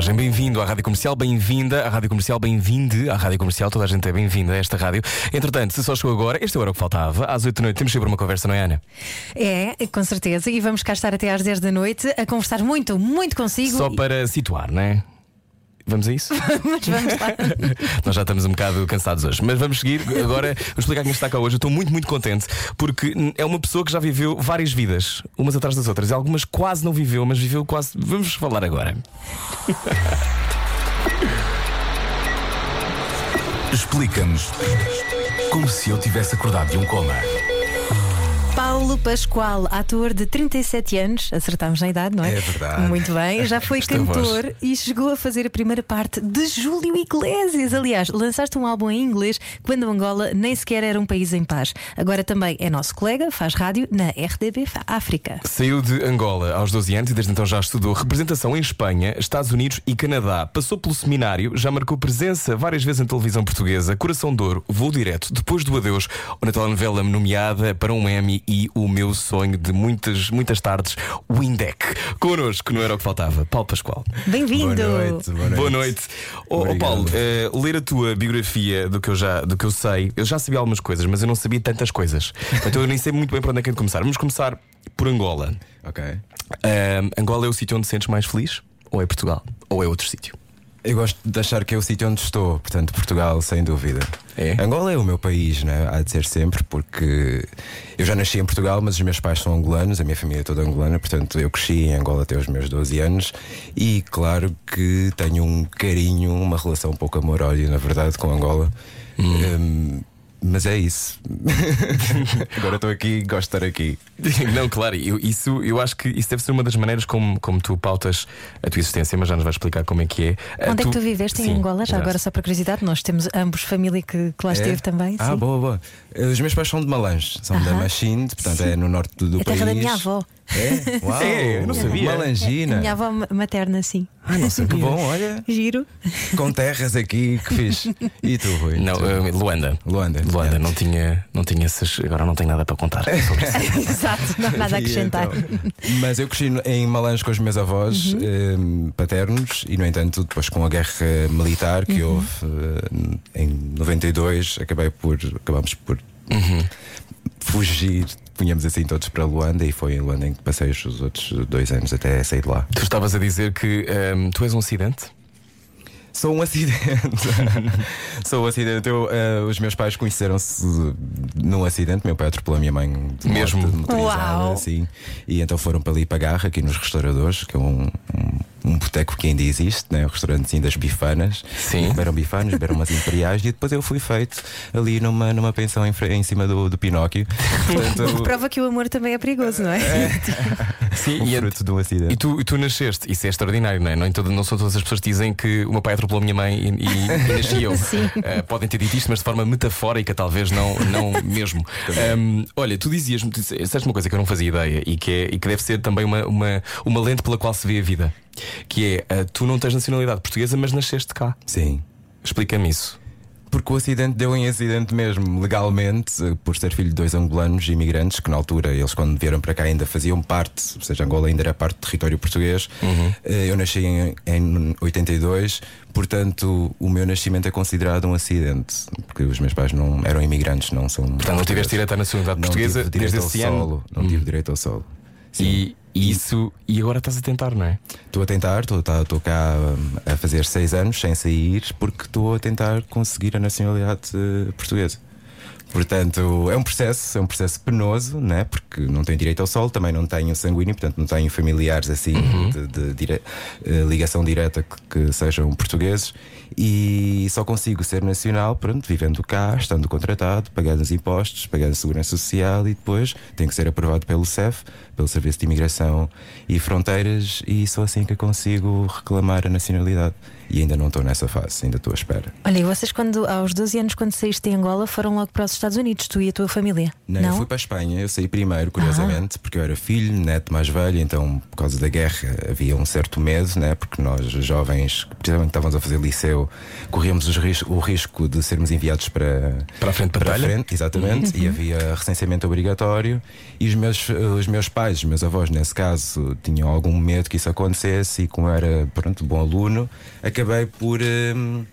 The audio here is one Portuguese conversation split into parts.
Viagem, bem-vindo à Rádio Comercial, bem-vinda à Rádio Comercial, bem-vinde à Rádio Comercial, toda a gente é bem-vinda a esta rádio. Entretanto, se só chegou agora, este era o que faltava. Às 8 da noite temos sempre uma conversa, não é, Ana? É, com certeza. E vamos cá estar até às 10 da noite a conversar muito, muito consigo. Só para situar, não é? Vamos a isso? Mas vamos lá. Nós já estamos um bocado cansados hoje, mas vamos seguir. Agora vou explicar quem está cá hoje. Eu estou muito, muito contente porque é uma pessoa que já viveu várias vidas, umas atrás das outras. E algumas quase não viveu, mas viveu quase. Vamos falar agora. Explica-nos como se eu tivesse acordado de um coma. Paulo Pascoal, ator de 37 anos, acertámos na idade, não é? É verdade. Muito bem, já foi Esta cantor voz. e chegou a fazer a primeira parte de Júlio Iglesias. Aliás, lançaste um álbum em inglês quando Angola nem sequer era um país em paz. Agora também é nosso colega, faz rádio na RDB África. Saiu de Angola aos 12 anos e desde então já estudou representação em Espanha, Estados Unidos e Canadá. Passou pelo seminário, já marcou presença várias vezes na televisão portuguesa, Coração de Ouro, Voo Direto, Depois do Adeus, ou na telenovela nomeada para um Emmy e o meu sonho de muitas, muitas tardes, Windeck. Connosco, não era o que faltava, Paulo Pascoal. Bem-vindo! Boa noite, boa noite. Boa noite. Ó, Obrigado. Paulo, eh, ler a tua biografia do que, eu já, do que eu sei, eu já sabia algumas coisas, mas eu não sabia tantas coisas. Então eu nem sei muito bem para onde é que é de começar. Vamos começar por Angola. Ok. Ahm, Angola é o sítio onde te sentes mais feliz? Ou é Portugal? Ou é outro sítio? Eu gosto de achar que é o sítio onde estou, portanto, Portugal, sem dúvida. É? Angola é o meu país, né? há de ser sempre, porque eu já nasci em Portugal, mas os meus pais são angolanos, a minha família é toda angolana, portanto, eu cresci em Angola até os meus 12 anos e, claro, que tenho um carinho, uma relação um pouco amor-ódio, na verdade, com Angola. Hum, mas é isso. Agora estou aqui, gosto de estar aqui. Não, claro, eu, isso, eu acho que isso deve ser uma das maneiras como, como tu pautas a tua existência, mas já nos vais explicar como é que é. Ah, Onde é que tu viveste em Sim, Angola? Já exato. agora, só para curiosidade, nós temos ambos família que, que lá esteve também. Ah, sim. boa, boa. Os meus pais são de Malange, são da Aham. Machine, portanto é no norte do, do É país. terra da minha avó. É? Uau! É, eu não sabia. Malangina. Minha avó ma- materna, sim. Ah, não Que sabia. bom, olha, Giro. com terras aqui, que fixe. E tu, Rui? Não, Tu? ah, Luanda. Luanda. Luanda, não tinha, não tinha essas. Agora não tenho nada para contar sobre isso. Exato, não há nada a acrescentar. então, mas eu cresci em Malange com os meus avós Uhum. eh, paternos e, no entanto, depois com a guerra militar que Uhum. houve eh, em 92, acabei por, acabamos por Uhum. fugir, punhamos assim todos para Luanda e foi em Luanda em que passei os outros dois anos até sair de lá. Tu estavas a dizer que ahm, tu és um acidente? Sou um acidente. Sou um acidente. Eu, eh, os meus pais conheceram-se num acidente. Meu pai atropelou a minha mãe Mesmo? motorizada, Uau. assim. E então foram para ali para a Garra, aqui nos restauradores, que é um, um, um boteco que ainda existe, né? o restaurantezinho das bifanas. Sim. Comeram bifanas, beberam umas imperiais e depois eu fui feito ali numa, numa pensão em, em cima do, do Pinóquio. Portanto, Prova que o amor também é perigoso, não é? Sim, o e, fruto do acidente. e tu, e tu nasceste, isso é extraordinário, não é? Não, em todo- não são todas as pessoas que dizem que o meu pai atropelou a minha mãe e, e, e nasci eu. Sim. Ah, podem ter dito isto, mas de forma metafórica, talvez não, não mesmo. Ahm, olha, tu dizias, tu disseste uma coisa que eu não fazia ideia e que, é, e que deve ser também uma, uma, uma lente pela qual se vê a vida. Que é, ah, tu não tens nacionalidade portuguesa, mas nasceste cá. Sim. Explica-me isso. Porque o acidente deu em acidente mesmo, legalmente, eh, por ser filho de dois angolanos imigrantes, que na altura, eles quando vieram para cá ainda faziam parte, ou seja, Angola ainda era parte do território português. Eh, Eu nasci em, em 82, portanto, o meu nascimento é considerado um acidente, porque os meus pais não eram imigrantes, não são. Portanto, não tiveste direito à nacionalidade portuguesa desde esse ano. solo, Não tive direito ao solo. Sim. E, e isso. E agora estás a tentar, não é? Estou a tentar, estou tá- cá hum, a fazer seis anos sem sair, porque estou a tentar conseguir a nacionalidade eh, portuguesa. Portanto, é um processo, é um processo penoso, né? porque não tenho direito ao sol, também não tenho sanguíneo, portanto não tenho familiares assim de, de dire- eh, ligação direta que, que sejam portugueses e só consigo ser nacional, pronto, vivendo cá, estando contratado, pagando os impostos, pagando a segurança social e depois tenho que ser aprovado pelo CEF, pelo Serviço de Imigração e Fronteiras, e só assim que consigo reclamar a nacionalidade. E ainda não estou nessa fase, ainda estou à espera. Olha, e vocês, quando, aos 12 anos, quando saíste de Angola, foram logo para os Estados Unidos, tu e a tua família? Não, eu fui para a Espanha, eu saí primeiro, curiosamente, porque eu era filho, neto mais velho, então por causa da guerra havia um certo medo, né? porque nós, jovens, precisamente estávamos a fazer liceu, corríamos ris- o risco de sermos enviados para, Para a frente de batalha? frente, exatamente, e havia recenseamento obrigatório, e os meus, os meus pais, os meus avós, nesse caso, tinham algum medo que isso acontecesse, e como eu era pronto, bom aluno, acabei por hum,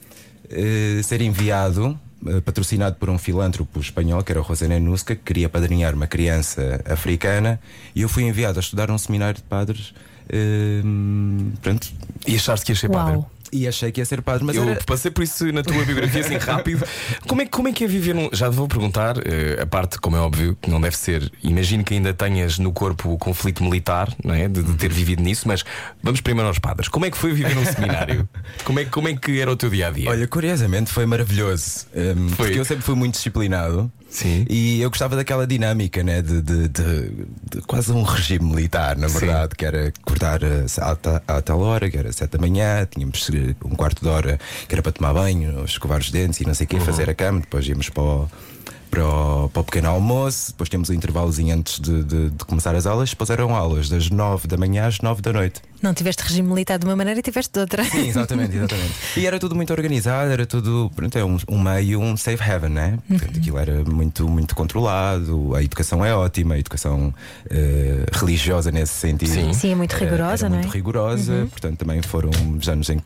eh, ser enviado. eh, Patrocinado por um filântropo espanhol que era o José Nusca, que queria padrinhar uma criança africana, e eu fui enviado a estudar num seminário de padres. hum, pronto, E achaste que ia ser padre? E achei que ia ser padre, mas eu era, passei por isso na tua biografia assim rápido. Como é, como é que é viver num. Já te vou perguntar, eh, a parte, como é óbvio, que não deve ser. Imagino que ainda tenhas no corpo o conflito militar, não é? De, de ter vivido nisso, mas vamos primeiro aos padres. Como é que foi viver num seminário? Como é, como é que era o teu dia a dia? Olha, curiosamente foi maravilhoso. hum, Foi. Porque eu sempre fui muito disciplinado. Sim. E eu gostava daquela dinâmica, né? De, de- de- de quase um regime militar, na Sim. verdade, que era à, ta- à tal hora, que era sete da manhã, tínhamos eh, um quarto de hora que era para tomar banho, escovar os dentes e não sei o quê, fazer a cama, depois íamos para o, para o, para o pequeno almoço, depois temos um intervalozinho antes de, de- de começar as aulas, depois eram aulas das nove da manhã às nove da noite. Não tiveste regime militar de uma maneira e tiveste de outra. Sim, exatamente, exatamente. E era tudo muito organizado, era tudo, pronto, é um, um meio, um safe haven, né? Portanto, aquilo era muito, muito controlado, a educação é ótima, a educação eh, religiosa nesse sentido. Sim. Sim, é muito Era- rigorosa, era não é? Muito rigorosa, portanto, também foram os anos em que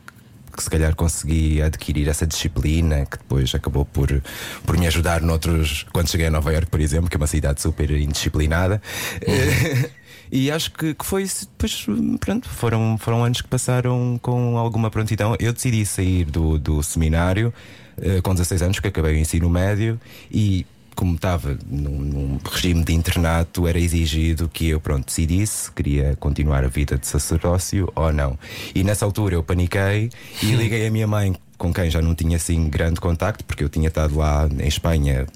se calhar consegui adquirir essa disciplina que depois acabou por, por me ajudar noutros. Quando cheguei a Nova Iorque, por exemplo, que é uma cidade super indisciplinada. E acho que, que foi isso. Depois, pronto, foram, foram anos que passaram com alguma prontidão. Eu decidi sair do, do seminário eh, com 16 anos, que acabei o ensino médio, e como estava num, num regime de internato, era exigido que eu, pronto, decidisse se queria continuar a vida de sacerdócio ou não. E nessa altura eu paniquei e liguei à minha mãe, com quem já não tinha assim grande contacto, porque eu tinha estado lá em Espanha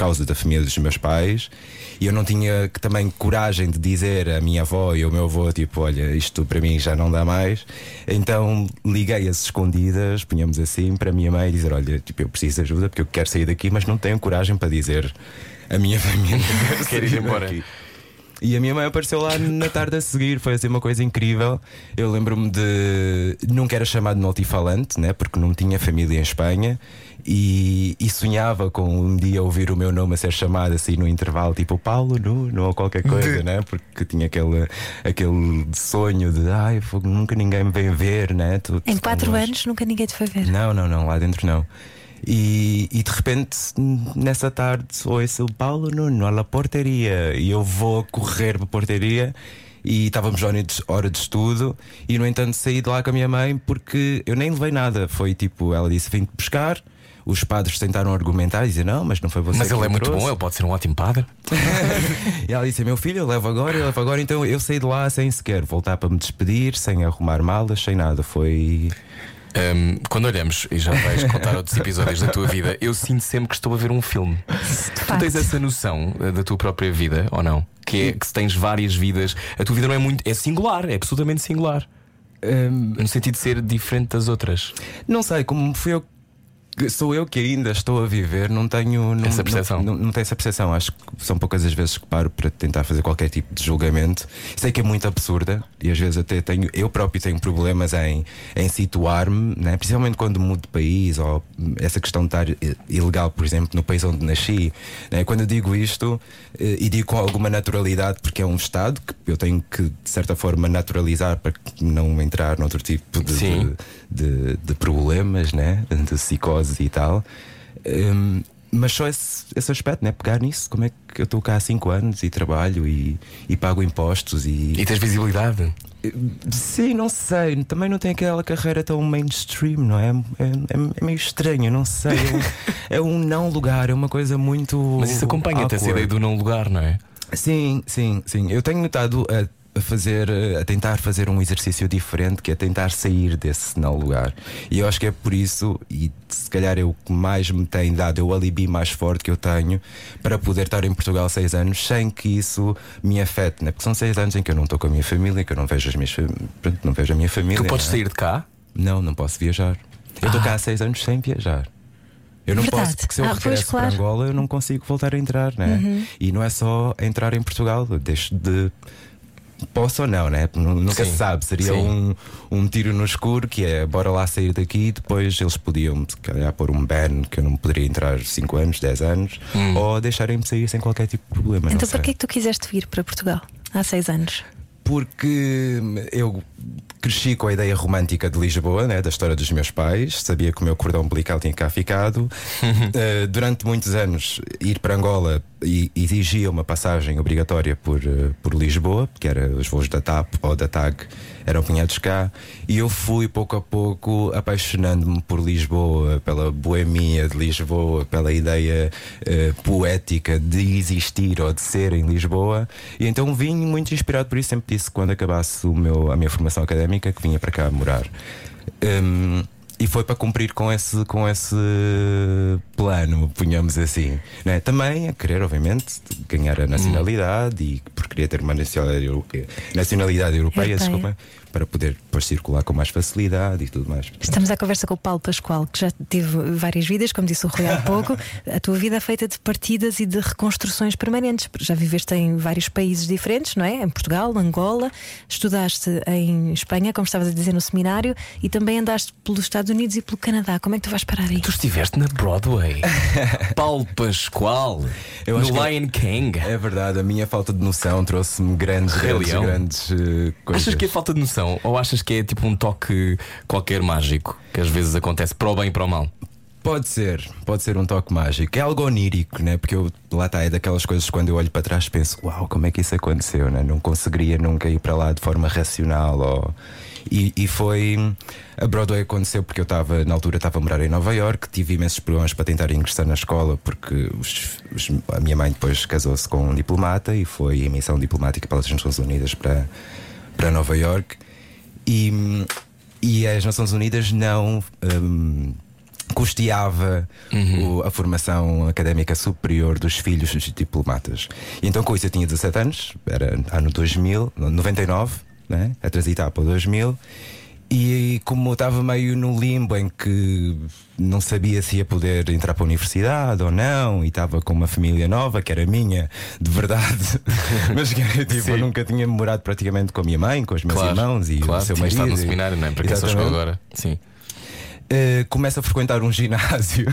causa da família dos meus pais e eu não tinha que também coragem de dizer à minha avó e ao meu avô tipo olha isto para mim já não dá mais então liguei as escondidas punhamos assim para a minha mãe e dizer olha tipo eu preciso de ajuda porque eu quero sair daqui mas não tenho coragem para dizer à minha família que Quero ir embora. daqui. E a minha mãe apareceu lá na tarde a seguir, foi assim uma coisa incrível. Eu lembro-me de. Nunca era chamado multifalante, né? porque não tinha família em Espanha. E, e sonhava com um dia ouvir o meu nome a ser chamado assim no intervalo, tipo Paulo Nuno ou qualquer coisa, né? porque tinha aquele, aquele sonho de ai, nunca ninguém me vem ver, né? Tu- Em quatro longe." anos nunca ninguém te foi ver. Não, não, não, lá dentro não. E, e de repente, nessa tarde, ouço o Paulo Nuno à la porteria. E eu vou correr para a porteria. E estávamos hora de, hora de estudo. E no entanto, saí de lá com a minha mãe porque eu nem levei nada. Foi tipo, ela disse: Vim-te buscar. Os padres tentaram argumentar e dizer: Não, mas não foi você Mas ele é muito trouxe." bom, ele pode ser um ótimo padre. E ela disse: Meu filho, eu levo agora, eu levo agora. Então eu saí de lá sem sequer voltar para me despedir, sem arrumar malas, sem nada. Foi. Hum, quando olhamos, e já vais contar outros episódios da tua vida, eu sinto sempre que estou a ver um filme. Tu tens essa noção eh, da tua própria vida ou não? Que é que se tens várias vidas, a tua vida não é muito. é singular, é absolutamente singular. hum, No sentido de ser diferente das outras. Não sei, como fui eu. Sou eu que ainda estou a viver, não tenho não, Essa percepção. Não, não, não tenho essa percepção. Acho que são poucas as vezes que paro para tentar fazer qualquer tipo de julgamento. Sei que é muito absurda e às vezes até tenho, eu próprio tenho problemas em, em situar-me, né? principalmente quando mudo de país ou essa questão de estar ilegal, por exemplo, no país onde nasci. né? Quando eu digo isto eh, e digo com alguma naturalidade, porque é um Estado que eu tenho que, de certa forma, naturalizar para não entrar noutro tipo de, Sim. de, de problemas, né? de psicose e tal. Hum, mas só esse, esse aspecto, né? pegar nisso. Como é que eu estou cá há 5 anos e trabalho e, e pago impostos e. E tens visibilidade. Sim, não sei. Também não tem aquela carreira tão mainstream, não é? É, é- é meio estranho, não sei. É um, é um não lugar, é uma coisa muito. Mas isso acompanha-te essa ideia do não lugar, não é? Sim, sim, sim. Eu tenho notado a, a fazer, a tentar fazer um exercício diferente, que é tentar sair desse não lugar. E eu acho que é por isso, e se calhar é o que mais me tem dado, é o alibi mais forte que eu tenho para poder estar em Portugal seis anos sem que isso me afete, né? Porque são seis anos em que eu não estou com a minha família, que eu não vejo as minhas pronto, não vejo a minha família. Tu podes né? sair de cá, Não, não posso viajar. Eu estou cá há seis anos sem viajar. Eu não Verdade. posso, porque se eu Ah, regresso claro. Uhum. para Angola, eu não consigo voltar a entrar, né? E não é só entrar em Portugal, eu deixo de. Posso ou não, né? Nu- Nunca Sim. se sabe. Seria Sim. um, um tiro no escuro que é bora lá sair daqui. Depois eles podiam, se calhar, pôr um ban que eu não poderia entrar 5 anos, 10 anos, ou deixarem-me sair sem qualquer tipo de problema. Então, que é que tu quiseste vir para Portugal há seis anos? Porque eu cresci com a ideia romântica de Lisboa, né, da história dos meus pais, sabia que o meu cordão umbilical tinha cá ficado. Eh, durante muitos anos, ir para Angola e- exigia uma passagem obrigatória por, eh, por Lisboa, que era os voos da TAP ou da TAG eram punhados cá, e eu fui pouco a pouco apaixonando-me por Lisboa, pela boemia de Lisboa, pela ideia eh, poética de existir ou de ser em Lisboa, e então vim muito inspirado por isso. Sempre disse quando acabasse o meu, a minha formação académica que vinha para cá morar. Hum, e foi para cumprir com esse, com esse plano, punhamos assim. né? Também a querer, obviamente, ganhar a nacionalidade e por querer ter uma nacionalidade, euro- nacionalidade europeia, Europeia. desculpa, para poder depois circular com mais facilidade e tudo mais. Estamos à conversa com o Paulo Pascoal, que já teve várias vidas, como disse o Rui há pouco. A tua vida é feita de partidas e de reconstruções permanentes. Já viveste em vários países diferentes, não é? Em Portugal, Angola, estudaste em Espanha, como estavas a dizer no seminário, e também andaste pelos Estados Unidos e pelo Canadá. Como é que tu vais parar aí? Tu estiveste na Broadway. Paulo Pascoal. Eu no acho que- Lion King. É verdade, a minha falta de noção trouxe-me grandes, grandes, grandes eh, coisas. Achas que é falta de noção? Ou achas que é tipo um toque qualquer mágico que às vezes acontece para o bem e para o mal? Pode ser, pode ser um toque mágico. É algo onírico, né? Porque eu, lá está, é daquelas coisas que quando eu olho para trás penso, uau, como é que isso aconteceu, né? Não conseguiria nunca ir para lá de forma racional. Ou... E, e foi. A Broadway aconteceu porque eu estava, na altura, estava a morar em Nova York, tive imensos problemas para tentar ingressar na escola, porque os- os- a minha mãe depois casou-se com um diplomata e foi em missão diplomática pelas Nações Unidas para, para Nova York. E, e as Nações Unidas não. hum, custeava o- a formação académica superior dos filhos dos diplomatas. E então, com isso, eu tinha 17 anos, era ano 2000, 99, né? a transitar para o 2000. E como eu estava meio no limbo em que não sabia se ia poder entrar para a universidade ou não, e estava com uma família nova, que era minha, de verdade, mas que tipo, eu nunca tinha morado praticamente com a minha mãe, com os meus irmãos e claro, o seu marido. estado no seminário, não é? Para quem só chegou agora. Sim. Uh, começo a frequentar um ginásio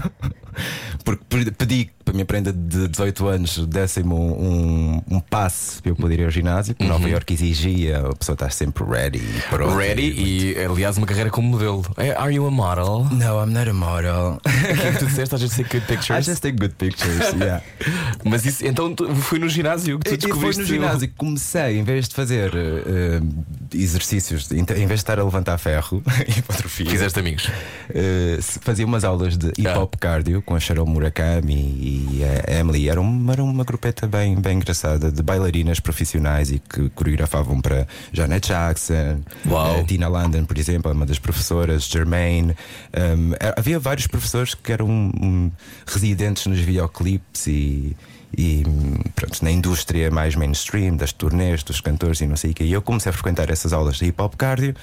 porque pe- pedi minha prenda de 18 anos dessem-me um, um passe para eu poder ir ao ginásio, porque Nova York exigia a pessoa estar sempre ready e. Ready e, aliás, uma carreira como modelo. É, Are you a model? No, I'm not a model. O que é tu disseste? A gente take good I pictures. just take good pictures, yeah. Mas isso, então foi no ginásio que tu E- e foi descobriste no ginásio que comecei, em vez de fazer uh, exercícios, em vez de estar a levantar ferro e hipotrofia, Fizeste amigos. Uh, fazia umas aulas de hip hop cardio com a Cheryl Murakami e a Emily. Era uma, era uma grupeta bem, bem engraçada de bailarinas profissionais e que coreografavam para Janet Jackson, Uau. uh, Tina London, por exemplo, uma das professoras, Jermaine. Um, eh, havia vários professores que eram um, residentes nos videoclipes e. E pronto, na indústria mais mainstream, das turnês, dos cantores e não sei o que. E eu comecei a frequentar essas aulas de hip hop cardio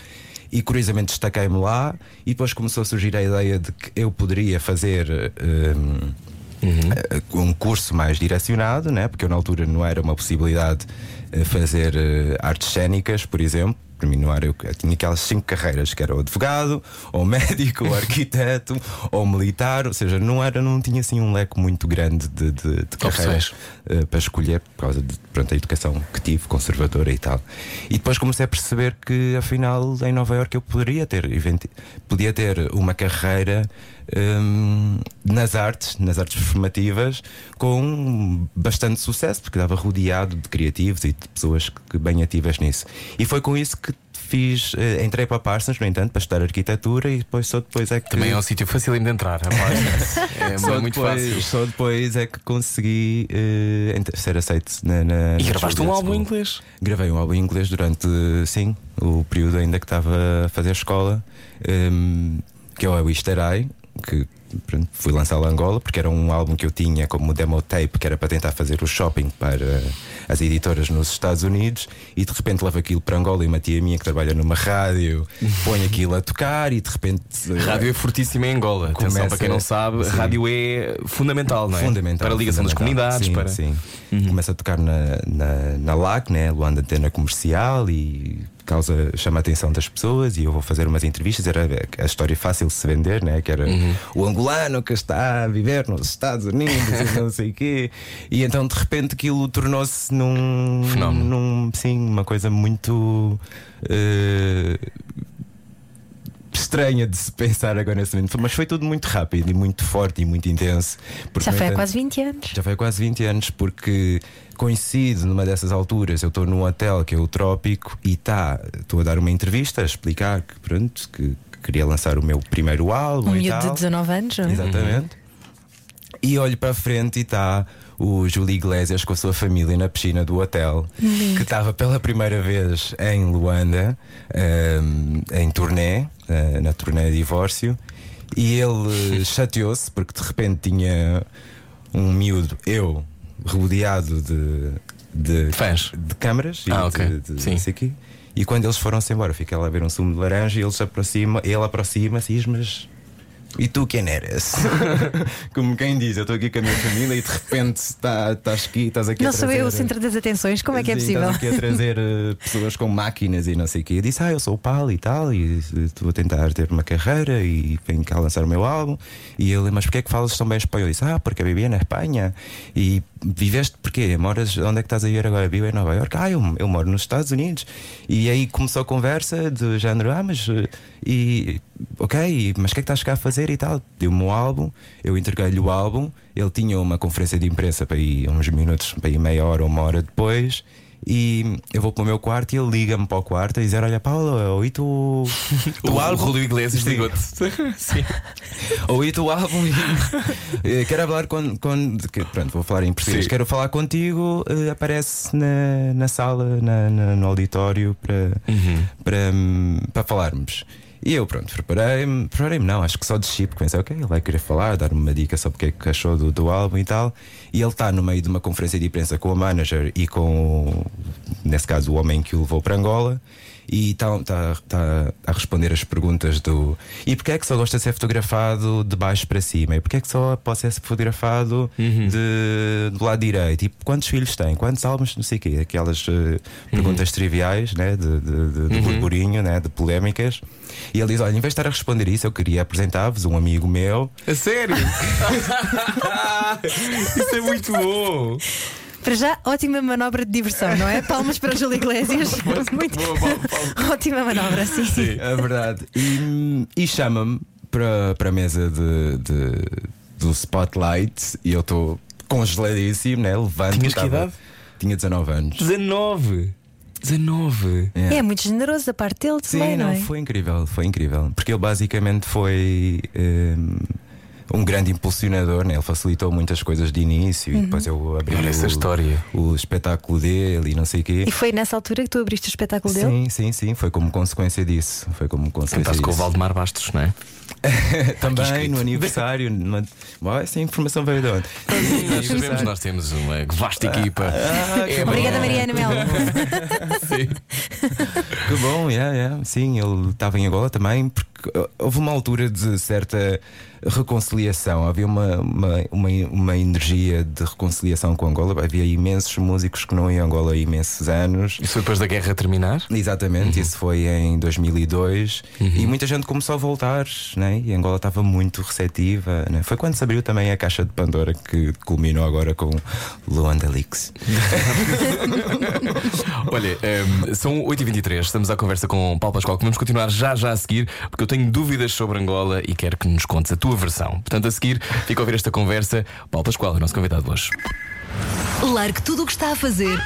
e curiosamente destaquei-me lá e depois começou a surgir a ideia de que eu poderia fazer hum, eh, um curso mais direcionado, né? porque eu na altura não era uma possibilidade eh, fazer eh, artes cênicas, por exemplo. Para mim não era, eu tinha aquelas cinco carreiras que era o advogado, ou médico, ou arquiteto, ou militar, ou seja, não era, não tinha assim um leque muito grande de, de, de carreiras eh, para escolher por causa de pronto, a educação que tive, conservadora e tal. E depois comecei a perceber que afinal em Nova Iorque eu poderia ter, podia ter uma carreira hum, nas artes, nas artes performativas, com bastante sucesso, porque estava rodeado de criativos e de pessoas que bem ativas nisso. E foi com isso que fiz, eh, entrei para a Parsons, no entanto, para estudar arquitetura e depois só depois é que Também é um sítio fácil de entrar. rapaz. É só muito depois, fácil. Só depois é que consegui ent- ser aceito na, na E gravaste um álbum em inglês. Gravei um álbum em inglês durante, sim, o período ainda que estava a fazer escola, ehm, que é o Wish That I, que pronto, fui lançá-lo a Angola porque era um álbum que eu tinha como demo tape que era para tentar fazer o shopping para as editoras nos Estados Unidos e de repente levo aquilo para Angola e uma tia minha que trabalha numa rádio põe aquilo a tocar e de repente Rádio é fortíssima em Angola. Atenção, Começa- para quem não sabe, Sim. rádio é fundamental, não é? Fundamental. Para a ligação das comunidades. Sim, para... sim. Começa a tocar na, na, na LAC, né? Luanda Antena Comercial, e causa, chama a atenção das pessoas. E eu vou fazer umas entrevistas. Era a história fácil de se vender, né? Que era o angolano que está a viver nos Estados Unidos e não sei o quê. E então de repente aquilo tornou-se num. Fenómeno. num sim, uma coisa muito. eh, estranha de se pensar agora nesse momento, mas foi tudo muito rápido e muito forte e muito intenso. Porque, Já foi há quase 20 anos. já foi há quase 20 anos, porque coincide numa dessas alturas. Eu estou num hotel que é o Trópico e tá, estou a dar uma entrevista a explicar que, pronto, que, que queria lançar o meu primeiro álbum. Um e miúdo de tal. 19 anos, não é? Exatamente. E olho para a frente e está o Júlio Iglesias com a sua família na piscina do hotel, que estava pela primeira vez em Luanda, ehm, em turnê, eh, na turnê de divórcio, e ele chateou-se porque de repente tinha um miúdo, eu, rodeado de, de, Fãs. de câmaras e Ah, ok. de, de Sim. quê. E quando eles foram-se embora, fiquei lá a ver um sumo de laranja e ele se aproxima, ele aproxima-se e diz, mas e tu quem eras? Como quem diz, eu estou aqui com a minha família e de repente está- estás aqui, estás aqui Não a sou trazer... eu o centro das atenções, como é que é possível? Estás aqui a trazer eh, pessoas com máquinas e não sei o quê. Eu disse, ah, eu sou o Paulo e tal, e eh, estou a tentar ter uma carreira e venho cá lançar o meu álbum. E ele, mas porquê é que falas tão bem espanhol? Eu disse, ah, porque eu vivia na Espanha. E viveste porquê? Moras, onde é que estás a ir agora? Vivo em Nova York? Ah, eu, eu moro nos Estados Unidos. E aí começou a conversa do género, ah, mas. eh, E, ok, mas o que é que estás cá a fazer e tal? Deu-me o álbum, eu entreguei-lhe o álbum. Ele tinha uma conferência de imprensa para ir uns minutos, para ir meia hora ou uma hora depois. E eu vou para o meu quarto e ele liga-me para o quarto a dizer: Olha, Paulo, ouvi tu. O álbum Rúlio Iglesias ligou-te. Sim. Ouvi tu álbum e eh, quero falar com. com pronto, vou falar em português. Sim. Quero falar contigo. eh, aparece na, na sala, na- na- no auditório para, para, hum, para falarmos. E eu, pronto, preparei-me. Preparei-me, não, acho que só desci, porque pensei, ok, ele vai querer falar, dar-me uma dica sobre o que é que achou do, do álbum e tal. E ele está no meio de uma conferência de imprensa com o manager e com, nesse caso, o homem que o levou para Angola. E está tá, tá a responder as perguntas do. E porquê é que só gosta de ser fotografado de baixo para cima? E porquê é que só pode ser fotografado de, do lado direito? E quantos filhos tem? Quantos álbuns? Não sei o quê. Aquelas eh, perguntas triviais, né? De, de, de, de burburinho, né? De polémicas. E ele diz: Olha, em vez de estar a responder isso, eu queria apresentar-vos um amigo meu. A sério? Isso é muito bom. Para já, ótima manobra de diversão, não é? Palmas para o Júlio Iglesias. Muito Boa, Paulo, Paulo. ótima manobra, sim. Sim. É verdade. E, e chama-me para, para a mesa de, de- do Spotlight e eu estou congeladíssimo, né? Levanto. Tinhas que idade? Tinha 19 anos. 19. 19. É muito generoso da parte dele Sim, também, não, não, é? foi incrível, foi incrível. Porque ele basicamente foi um, um grande impulsionador, né? ele facilitou muitas coisas de início e depois eu abri Olha essa o, história. o espetáculo dele e não sei o quê. E foi nessa altura que tu abriste o espetáculo dele? Sim, sim, sim, foi como consequência disso. Foi como consequência Cantaste com o disso. Valdemar Bastos, não é? Também no aniversário. numa- Bom, essa informação veio de onde? Nós sabemos, nós temos uma vasta equipa. É Obrigada. Mariana Melo. Sim. Que bom, yeah, yeah. sim, ele estava em Angola também, porque uh, houve uma altura de certa reconciliação, havia uma, uma, uma, uma energia de reconciliação com Angola. Havia imensos músicos que não iam a Angola há imensos anos. Isso foi depois da guerra terminar? Exatamente, isso foi em 2002 e muita gente começou a voltar, né? e Angola estava muito receptiva. Né? Foi quando se abriu também a caixa de Pandora que culminou agora com Luanda Leaks. Olha, ehm, são 8h23, estamos à conversa com Paulo Pascoal, que vamos continuar já já a seguir, porque eu tenho dúvidas sobre Angola e quero que nos contes a tua versão. Portanto, a seguir, fica a ouvir esta conversa. Paulo Pascoal é o nosso convidado hoje. Largue tudo o que está a fazer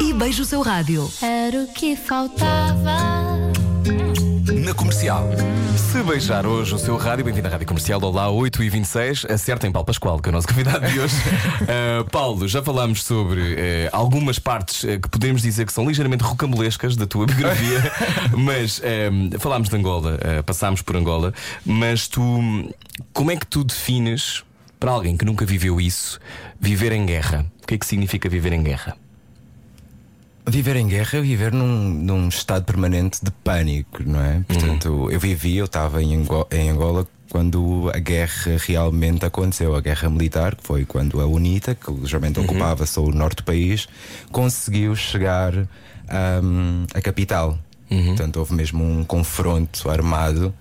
e beije o seu rádio. Era o que faltava. Na comercial. Se beijar hoje o seu rádio, bem-vindo à Rádio Comercial, olá 8 e 26 acertem Paulo Pascoal, que é o nosso convidado de hoje. Uh, Paulo, já falámos sobre uh, algumas partes uh, que podemos dizer que são ligeiramente rocambolescas da tua biografia, mas falámos de Angola, passámos por Angola, mas tu, como é que tu defines, para alguém que nunca viveu isso, viver em guerra? O que é que significa viver em guerra? Viver em guerra é viver num, num estado permanente de pânico, não é? Portanto, uhum. eu vivi, eu estava em Angola, em Angola quando a guerra realmente aconteceu, a guerra militar, que foi quando a UNITA, que geralmente uhum. ocupava só o norte do país, conseguiu chegar um, à capital. Uhum. Portanto, houve mesmo um confronto armado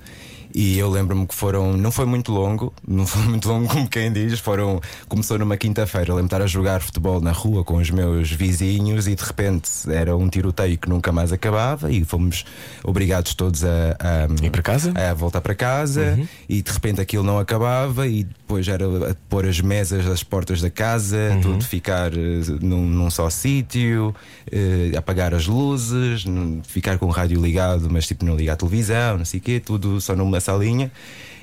e eu lembro-me que foram, não foi muito longo, não foi muito longo como quem diz, foram, começou numa quinta-feira, lembro-me estar a jogar futebol na rua com os meus vizinhos e de repente era um tiroteio que nunca mais acabava e fomos obrigados todos a, a ir para casa, a voltar para casa uhum. e de repente aquilo não acabava e depois era a pôr as mesas das portas da casa, uhum. tudo ficar uh, num, num, só sítio, uh, apagar as luzes, ficar com o rádio ligado, mas tipo não ligar a televisão, não sei o quê, tudo só numa salinha.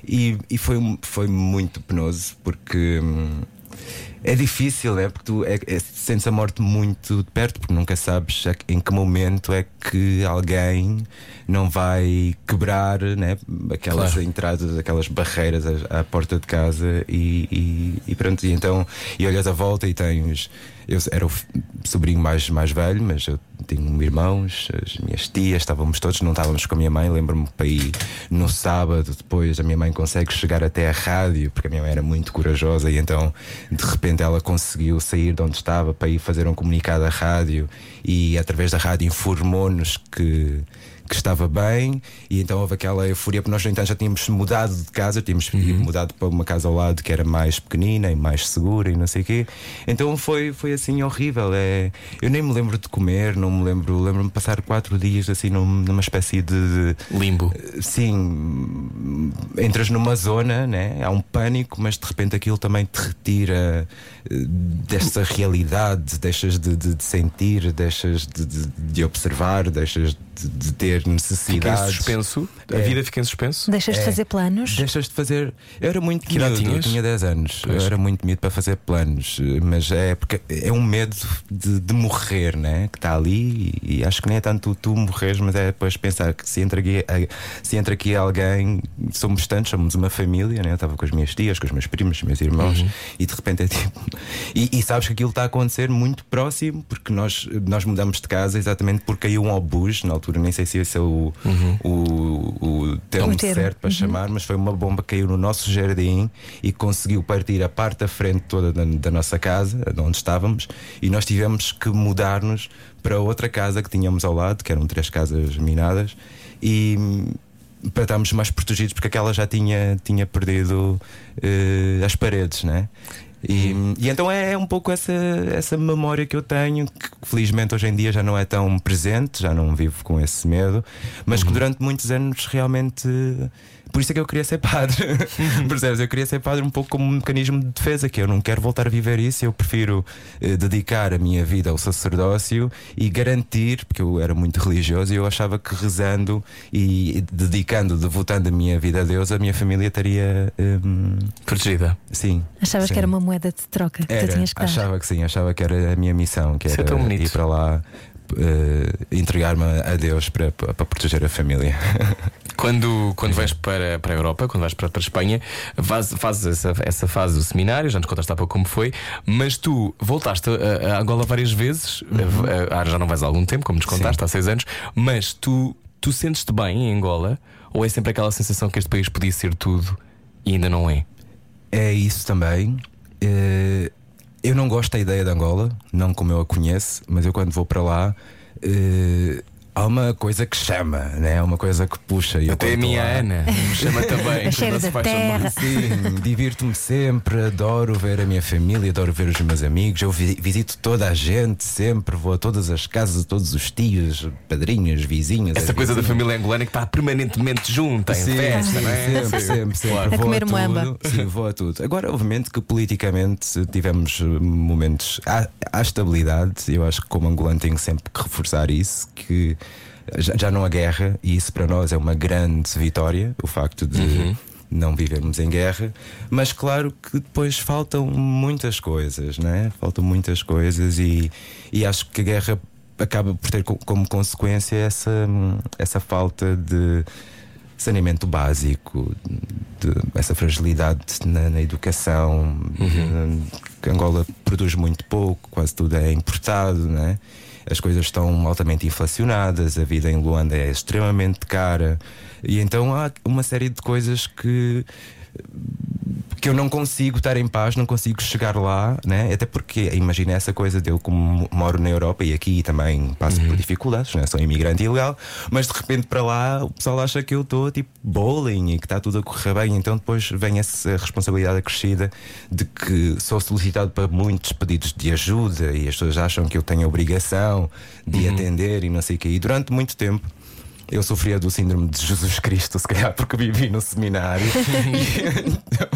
E, e foi, foi muito penoso porque. Hum, é difícil, né? Porque tu é, é, sentes a morte muito de perto, porque nunca sabes em que momento é que alguém não vai quebrar né? aquelas claro. entradas, aquelas barreiras à, à porta de casa e, e, e, pronto. E então, e olhas à volta e tens. Eu era o sobrinho mais, mais velho, mas eu tenho irmãos, as minhas tias, estávamos todos, não estávamos com a minha mãe. Lembro-me para ir no sábado, depois a minha mãe consegue chegar até a rádio, porque a minha mãe era muito corajosa e então de repente ela conseguiu sair de onde estava para ir fazer um comunicado à rádio e através da rádio informou-nos que que estava bem, e então houve aquela euforia, porque nós, no entanto, já tínhamos mudado de casa, tínhamos uhum. mudado para uma casa ao lado que era mais pequenina e mais segura e não sei o quê. Então foi, foi assim horrível. É, eu nem me lembro de comer, não me lembro, lembro-me de passar quatro dias assim numa espécie de limbo. Sim, entras numa zona, né? há um pânico, mas de repente aquilo também te retira dessa realidade, deixas de, de, de sentir, deixas de, de observar, deixas de, ter necessidades. Fica em suspenso, a é. vida fica em suspenso. Deixas é. de fazer planos? Deixas de fazer. Eu era muito que miúdo, eu tinha 10 anos. Pois. Eu era muito medo para fazer planos, mas é porque é um medo de, de morrer, né? Que está ali e, e, acho que nem é tanto tu, morreres, mas é depois pensar que se entra aqui, se entra aqui alguém, somos tantos, somos uma família, né? Eu estava com as minhas tias, com os meus primos, os meus irmãos, uhum. e de repente é tipo. E, e, sabes que aquilo está a acontecer muito próximo, porque nós, nós mudamos de casa exatamente porque caiu um obus na altura, nem sei se esse é o, uhum. o, o termo, termo, certo para uhum. chamar, mas foi uma bomba que caiu no nosso jardim e conseguiu partir a parte da frente toda da, da nossa casa, de onde estávamos, e nós tivemos que mudar-nos para outra casa que tínhamos ao lado, que eram três casas minadas, e para estarmos mais protegidos, porque aquela já tinha, tinha perdido uh, as paredes, né? E, e, então é, é um pouco essa, essa memória que eu tenho, que felizmente hoje em dia já não é tão presente, já não vivo com esse medo, mas uhum. que durante muitos anos realmente por isso é que eu queria ser padre. Percebes? Eu queria ser padre um pouco como um mecanismo de defesa, que eu não quero voltar a viver isso, eu prefiro eh, dedicar a minha vida ao sacerdócio e garantir, porque eu era muito religioso e eu achava que rezando e dedicando, devotando a minha vida a Deus, a minha família estaria um... protegida. Sim. Achavas sim. que era uma moeda de troca que era, tu tinhas que dar? Achava que sim, achava que era a minha missão, que é era é ir para lá. Uh, entregar-me a Deus para, para, proteger a família. Quando, quando vais para, para a Europa, quando vais para, para a Espanha, fazes, essa, essa fase do seminário, já nos contaste há pouco como foi, mas tu voltaste a, a Angola várias vezes, uhum. a, já não vais há algum tempo, como nos contaste, Sim. há seis anos, mas tu, tu sentes-te bem em Angola? Ou é sempre aquela sensação que este país podia ser tudo e ainda não é? É isso também. Uh, eu não gosto da ideia de Angola, não como eu a conheço, mas eu quando vou para lá. Uh, há uma coisa que chama, né? Há uma coisa que puxa. E Até a minha lá... Ana me chama também. a cheira da terra. Sim, divirto-me sempre, adoro ver a minha família, adoro ver os meus amigos. Eu visito toda a gente, sempre vou a todas as casas, a todos os tios, padrinhos, vizinhos. Essa coisa vizinhas. da família angolana que está permanentemente junta, em sim, festa, sim, não é? Sempre, sempre, sempre. A vou comer a tudo. Sim, vou a tudo. Agora, obviamente que politicamente tivemos momentos. Há, há estabilidade, eu acho que como angolano tenho sempre que reforçar isso, que já, não há guerra, e isso para nós é uma grande vitória, o facto de. Não vivermos em guerra, mas claro que depois faltam muitas coisas, né? Faltam muitas coisas, e, e acho que a guerra acaba por ter co- como consequência essa, essa falta de saneamento básico, de, essa fragilidade na, na educação. que Angola produz muito pouco, quase tudo é importado, né? As coisas estão altamente inflacionadas, a vida em Luanda é extremamente cara, e então há uma série de coisas que que eu não consigo estar em paz, não consigo chegar lá, né? Até porque imagina essa coisa de eu como moro na Europa e aqui também passo por dificuldades, né? Sou imigrante ilegal, mas de repente para lá o pessoal acha que eu estou tipo bowling e que está tudo a correr bem, então depois vem essa responsabilidade acrescida de que sou solicitado para muitos pedidos de ajuda e as pessoas acham que eu tenho a obrigação de atender e não sei o quê. E durante muito tempo eu sofria do síndrome de Jesus Cristo, se calhar porque vivi no seminário. E então,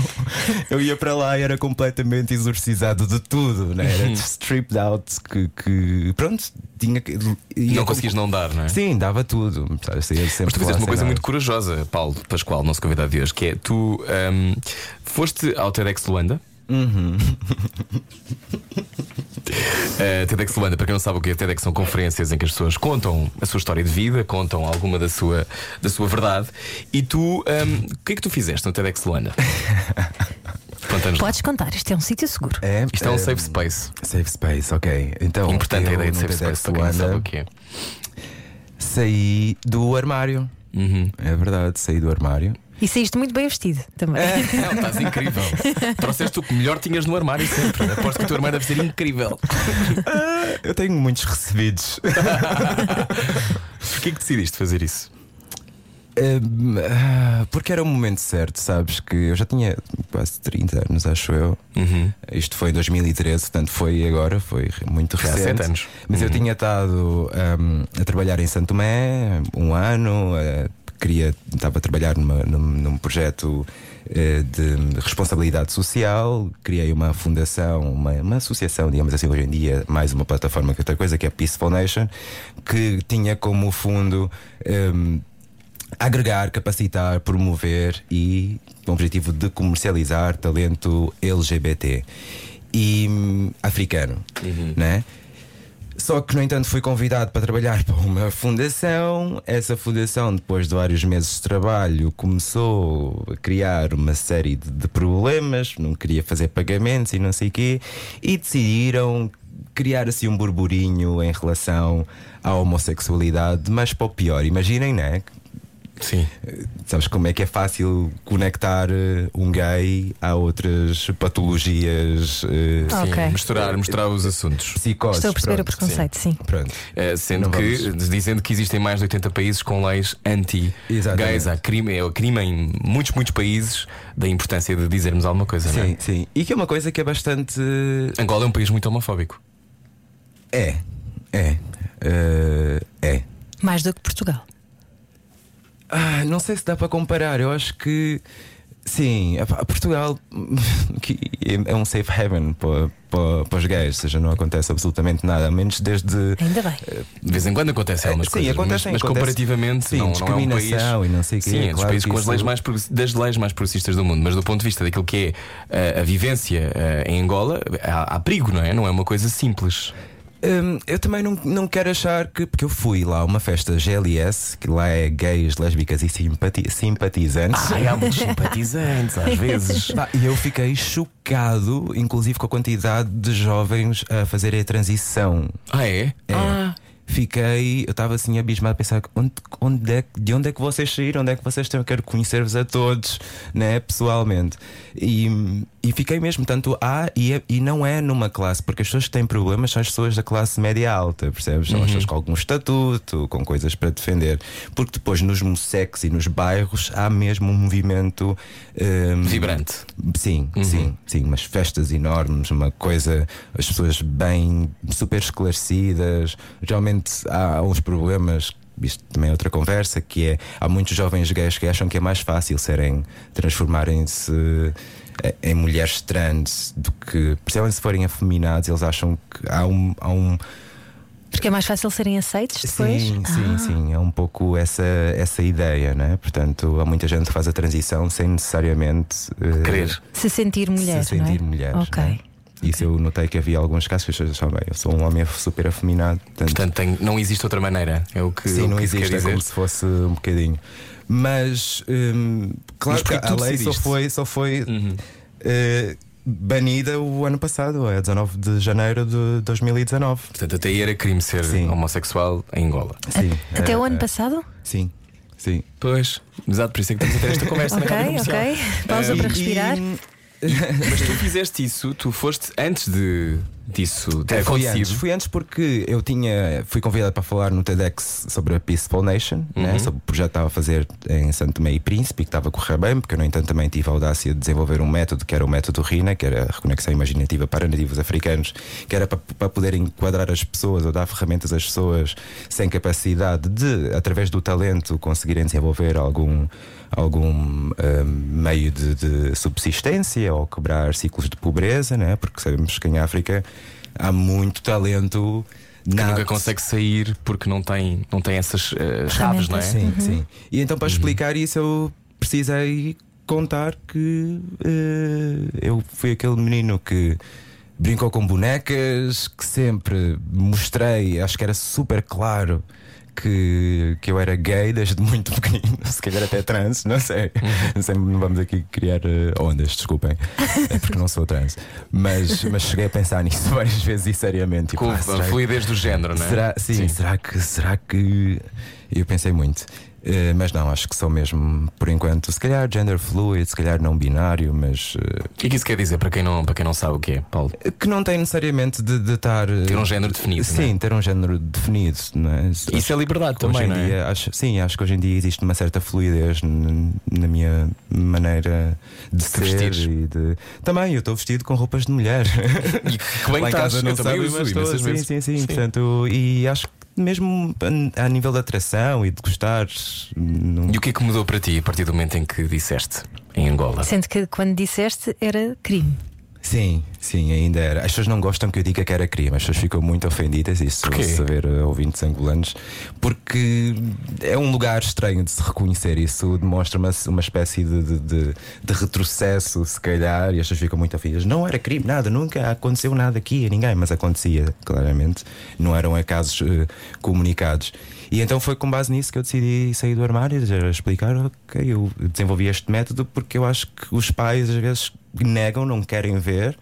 eu ia para lá e era completamente exorcizado de tudo, né? era stripped out. Que, que pronto, tinha que. Não conseguias não dar, não é? Sim, dava tudo. Mas tu fizeste uma coisa nada. muito corajosa, Paulo Pascoal, nosso convidado de hoje, que é tu ahm, foste ao TEDx Luanda. Uh, TEDx Luanda, para quem não sabe o que é TEDx, são conferências em que as pessoas contam a sua história de vida, contam alguma da sua, da sua verdade. E tu, ahm, o que é que tu fizeste no TEDx Luanda? Conta-nos. Podes contar, isto é um sítio seguro. É, Isto é um eh, safe space. Safe space, ok. Então, Importante a ideia de safe TEDx space, para quem não sabe Luanda, o que é. Saí do armário. Uhum. É verdade, saí do armário. E saíste muito bem vestido também. Não, estás incrível. Trouxeste o que melhor tinhas no armário sempre. Aposto que o teu armário deve ser incrível. Eu tenho muitos recebidos. Porquê que decidiste fazer isso? Hum, ah, porque era o momento certo, sabes? Que eu já tinha quase 30 anos, acho eu. Uhum. Isto foi em 2013, portanto foi agora, foi muito há recente. sete anos. Mas eu Uhum. tinha estado hum, a trabalhar em Santo Tomé um ano, eh, queria, estava a trabalhar numa- num, num projeto eh, de responsabilidade social, criei uma fundação, uma, uma associação, digamos assim, hoje em dia, mais uma plataforma que outra coisa, que é a Peaceful Nation, que tinha como fundo. hum, agregar, capacitar, promover e com o objetivo de comercializar talento LGBT e hum, africano, né? Só que, no entanto, fui convidado para trabalhar para uma fundação. Essa fundação, depois de vários meses de trabalho, começou a criar uma série de, de problemas, não queria fazer pagamentos e não sei o quê, e decidiram criar assim um burburinho em relação à homossexualidade, mas para o pior. Imaginem, né? Sim. Sabes como é que é fácil conectar eh, um gay a outras patologias eh, Ah, Sim, ok. Misturar, misturar os assuntos. psicoses? Estou a perceber o pronto, preconceito, sim. Pronto. Eh, sendo Não que, vamos- dizendo que existem mais de 80 países com leis anti-gays, há crime, é o crime em muitos, muitos países, da importância de dizermos alguma coisa, não é? Sim, sim. E que é uma coisa que é bastante. Angola é um país muito homofóbico. É. É. Eh, é. Mais do que Portugal. Ah, não sei se dá para comparar. Eu acho que. Sim, epá, Portugal é um safe haven para, para, para os gays, ou seja, não acontece absolutamente nada, a menos desde. Ainda bem. De vez em quando acontecem algumas Sim, coisas, mas, acontecem, mas acontece. comparativamente Sim, não, não é um país. discriminação e não sei o Sim, é dos claro países que com as leis mais das leis mais progressistas do mundo, mas do ponto de vista daquilo que é eh, a vivência eh, em Angola, há, há perigo, não é? Não é uma coisa simples. Hum, eu também não, não quero achar que. Porque eu fui lá a uma festa GLS, que lá é gays, lésbicas e simpati- simpatizantes. Ai, há muitos simpatizantes, às vezes. Pá, E eu fiquei chocado, inclusive com a quantidade de jovens a fazerem a transição. Ah, é? É. Ah, Fiquei, eu estava assim abismado a pensar onde, onde é, que- de onde é que vocês saíram, onde é que vocês estão? Eu quero conhecer-vos a todos, né, pessoalmente. E, e fiquei mesmo, tanto há e, e não é numa classe, porque as pessoas que têm problemas são as pessoas da classe média alta, percebes? São as pessoas com algum estatuto, com coisas para defender. Porque depois nos mussecs e nos bairros há mesmo um movimento hum, vibrante. Sim, sim, sim, umas festas enormes, uma coisa, as pessoas bem super esclarecidas. Geralmente há uns problemas, isto também é outra conversa, que é há muitos jovens gays que acham que é mais fácil serem transformarem-se em mulheres trans do que, principalmente se forem afeminados, eles acham que há um. Há um Porque é mais fácil serem aceitos depois? Sim, sim, Ah. sim. É um pouco essa, essa ideia, né? Portanto, há muita gente que faz a transição sem necessariamente eh, Querer. Se sentir mulher. se sentir não é? mulher. Ok. né? Isso eu notei que havia alguns casos que as pessoas achavam bem. Eu sou um homem super afeminado, portanto, Portanto, tem- não existe outra maneira. É o que, sim, o não que isso existe, quer é como se fosse um bocadinho. Mas, hum, claro Mas que a lei só foi, só foi Uhum. eh, banida o ano passado, é 19 de janeiro de 2019. Portanto, até aí era crime ser Sim. homossexual em Angola. Sim, Até é, o ano é, passado? Sim, sim. Pois, exato, por isso é que estamos a ter esta conversa na ok, rádio comercial. ok. Pausa Eh, para E- respirar. Mas tu fizeste isso, tu foste antes de disso ter É, fui acontecido. antes, fui antes porque eu tinha fui convidado para falar no TEDx sobre a Peaceful Nation, né, Uhum. sobre o projeto que estava a fazer em Santo Tomé e Príncipe, que estava a correr bem, porque eu, no entanto, também tive a audácia de desenvolver um método que era o método RINA, que era a reconexão imaginativa para nativos africanos, que era para, para poder enquadrar as pessoas ou dar ferramentas às pessoas sem capacidade de, através do talento, conseguirem desenvolver algum, algum ah, meio de, de subsistência ou quebrar ciclos de pobreza, né, porque sabemos que em África há muito talento. Que nato. nunca consegue sair porque não tem, não tem essas eh, chaves, não é? Sim, sim. E então, para explicar isso, eu precisei contar que eh, eu fui aquele menino que brincou com bonecas, que sempre mostrei, acho que era super claro. Que, que eu era gay desde muito pequenino, se calhar até trans, não sei. Não, sei, não vamos aqui criar eh, ondas, desculpem, é porque não sou trans. Mas, mas cheguei a pensar nisso várias vezes e seriamente. Tipo, Com ah, a será que- fluidez do género, não é? Será, sim, será que será que eu pensei muito. Eh, mas não, acho que sou mesmo, por enquanto, se calhar gender fluid, se calhar não binário, mas eh, O que é que isso quer dizer para quem não, para quem não sabe o que é, Paulo? que não tem necessariamente de, de estar. eh, Ter um género definido. é? Sim, ter um género definido, não é? Isso é liberdade Hoje também, em não é? dia, acho, sim, acho que hoje em dia existe uma certa fluidez na minha maneira de ser vestires. e de. Também, eu estou vestido com roupas de mulher. E que bem Lá estás, casa não eu também sabem, uso mas estou, imensas sim, vezes. sim, sim, Portanto, e acho que mesmo a, nível de atração e de gostar. não- E o que é que mudou para ti a partir do momento em que disseste em Angola? Sendo que quando disseste era crime. Sim, sim, ainda era. As pessoas não gostam que eu diga que era crime, as pessoas ficam muito ofendidas, isso Porquê? saber uh, ouvintes angolanos, porque é um lugar estranho de se reconhecer. Isso demonstra uma, uma espécie de, de, de- de retrocesso, se calhar, e as pessoas ficam muito ofendidas. Não era crime, nada, nunca aconteceu nada aqui a ninguém, mas acontecia, claramente. Não eram casos uh, comunicados. E então foi com base nisso que eu decidi sair do armário e explicar, ok, eu desenvolvi este método porque eu acho que os pais às vezes negam, não querem ver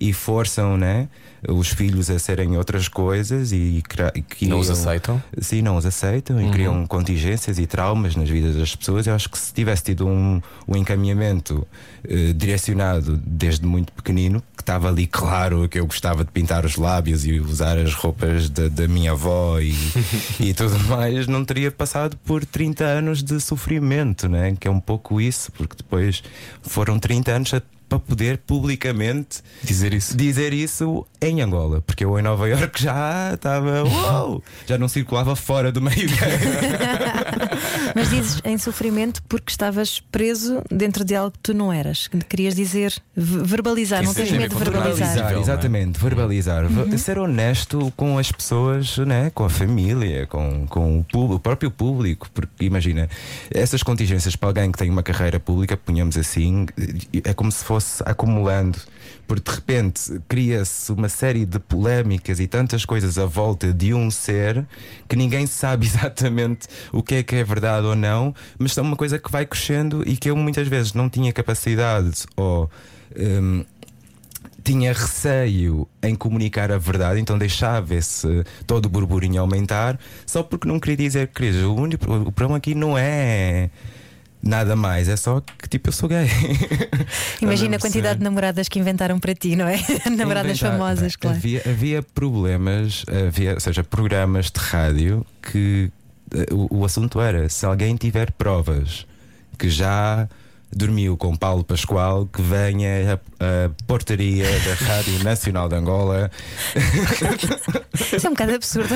e forçam né, os filhos a serem outras coisas e, e criam, Não os aceitam? Sim, não os aceitam e criam contingências e traumas nas vidas das pessoas. Eu acho que se tivesse tido um, um encaminhamento eh, direcionado desde muito pequenino, que estava ali claro que eu gostava de pintar os lábios e usar as roupas da, da minha avó e, e tudo mais, não teria passado por 30 anos de sofrimento, né? que é um pouco isso, porque depois foram 30 anos a- para poder publicamente Dizer isso. dizer isso em Angola, porque eu em Nova Iorque já estava, uau, já não circulava fora do meio. Mas dizes em sofrimento porque estavas preso dentro de algo que tu não eras. Que Querias dizer, verbalizar, não tens medo de verbalizar. verbalizar. não é? exatamente, verbalizar, Ver- ser honesto com as pessoas, né? com a família, com, com o, público, o próprio público, porque imagina, essas contingências para alguém que tem uma carreira pública, ponhamos assim, é como se fosse acumulando. Porque de repente cria-se uma série de polémicas e tantas coisas à volta de um ser que ninguém sabe exatamente o que é que é verdade ou não, mas é uma coisa que vai crescendo e que eu muitas vezes não tinha capacidade ou. hum, tinha receio em comunicar a verdade, então deixava esse todo o burburinho aumentar, só porque não queria dizer que o único o problema aqui não é nada mais, é só que tipo eu sou gay. Imagina a quantidade de namoradas que inventaram para ti, não é? Namoradas Inventar. famosas, claro. Havia, havia problemas, havia, ou seja, programas de rádio que eh, o, o assunto era se alguém tiver provas que já dormiu com Paulo Pascoal, que venha a, a portaria da Rádio Nacional de Angola. Isso é um bocado absurdo.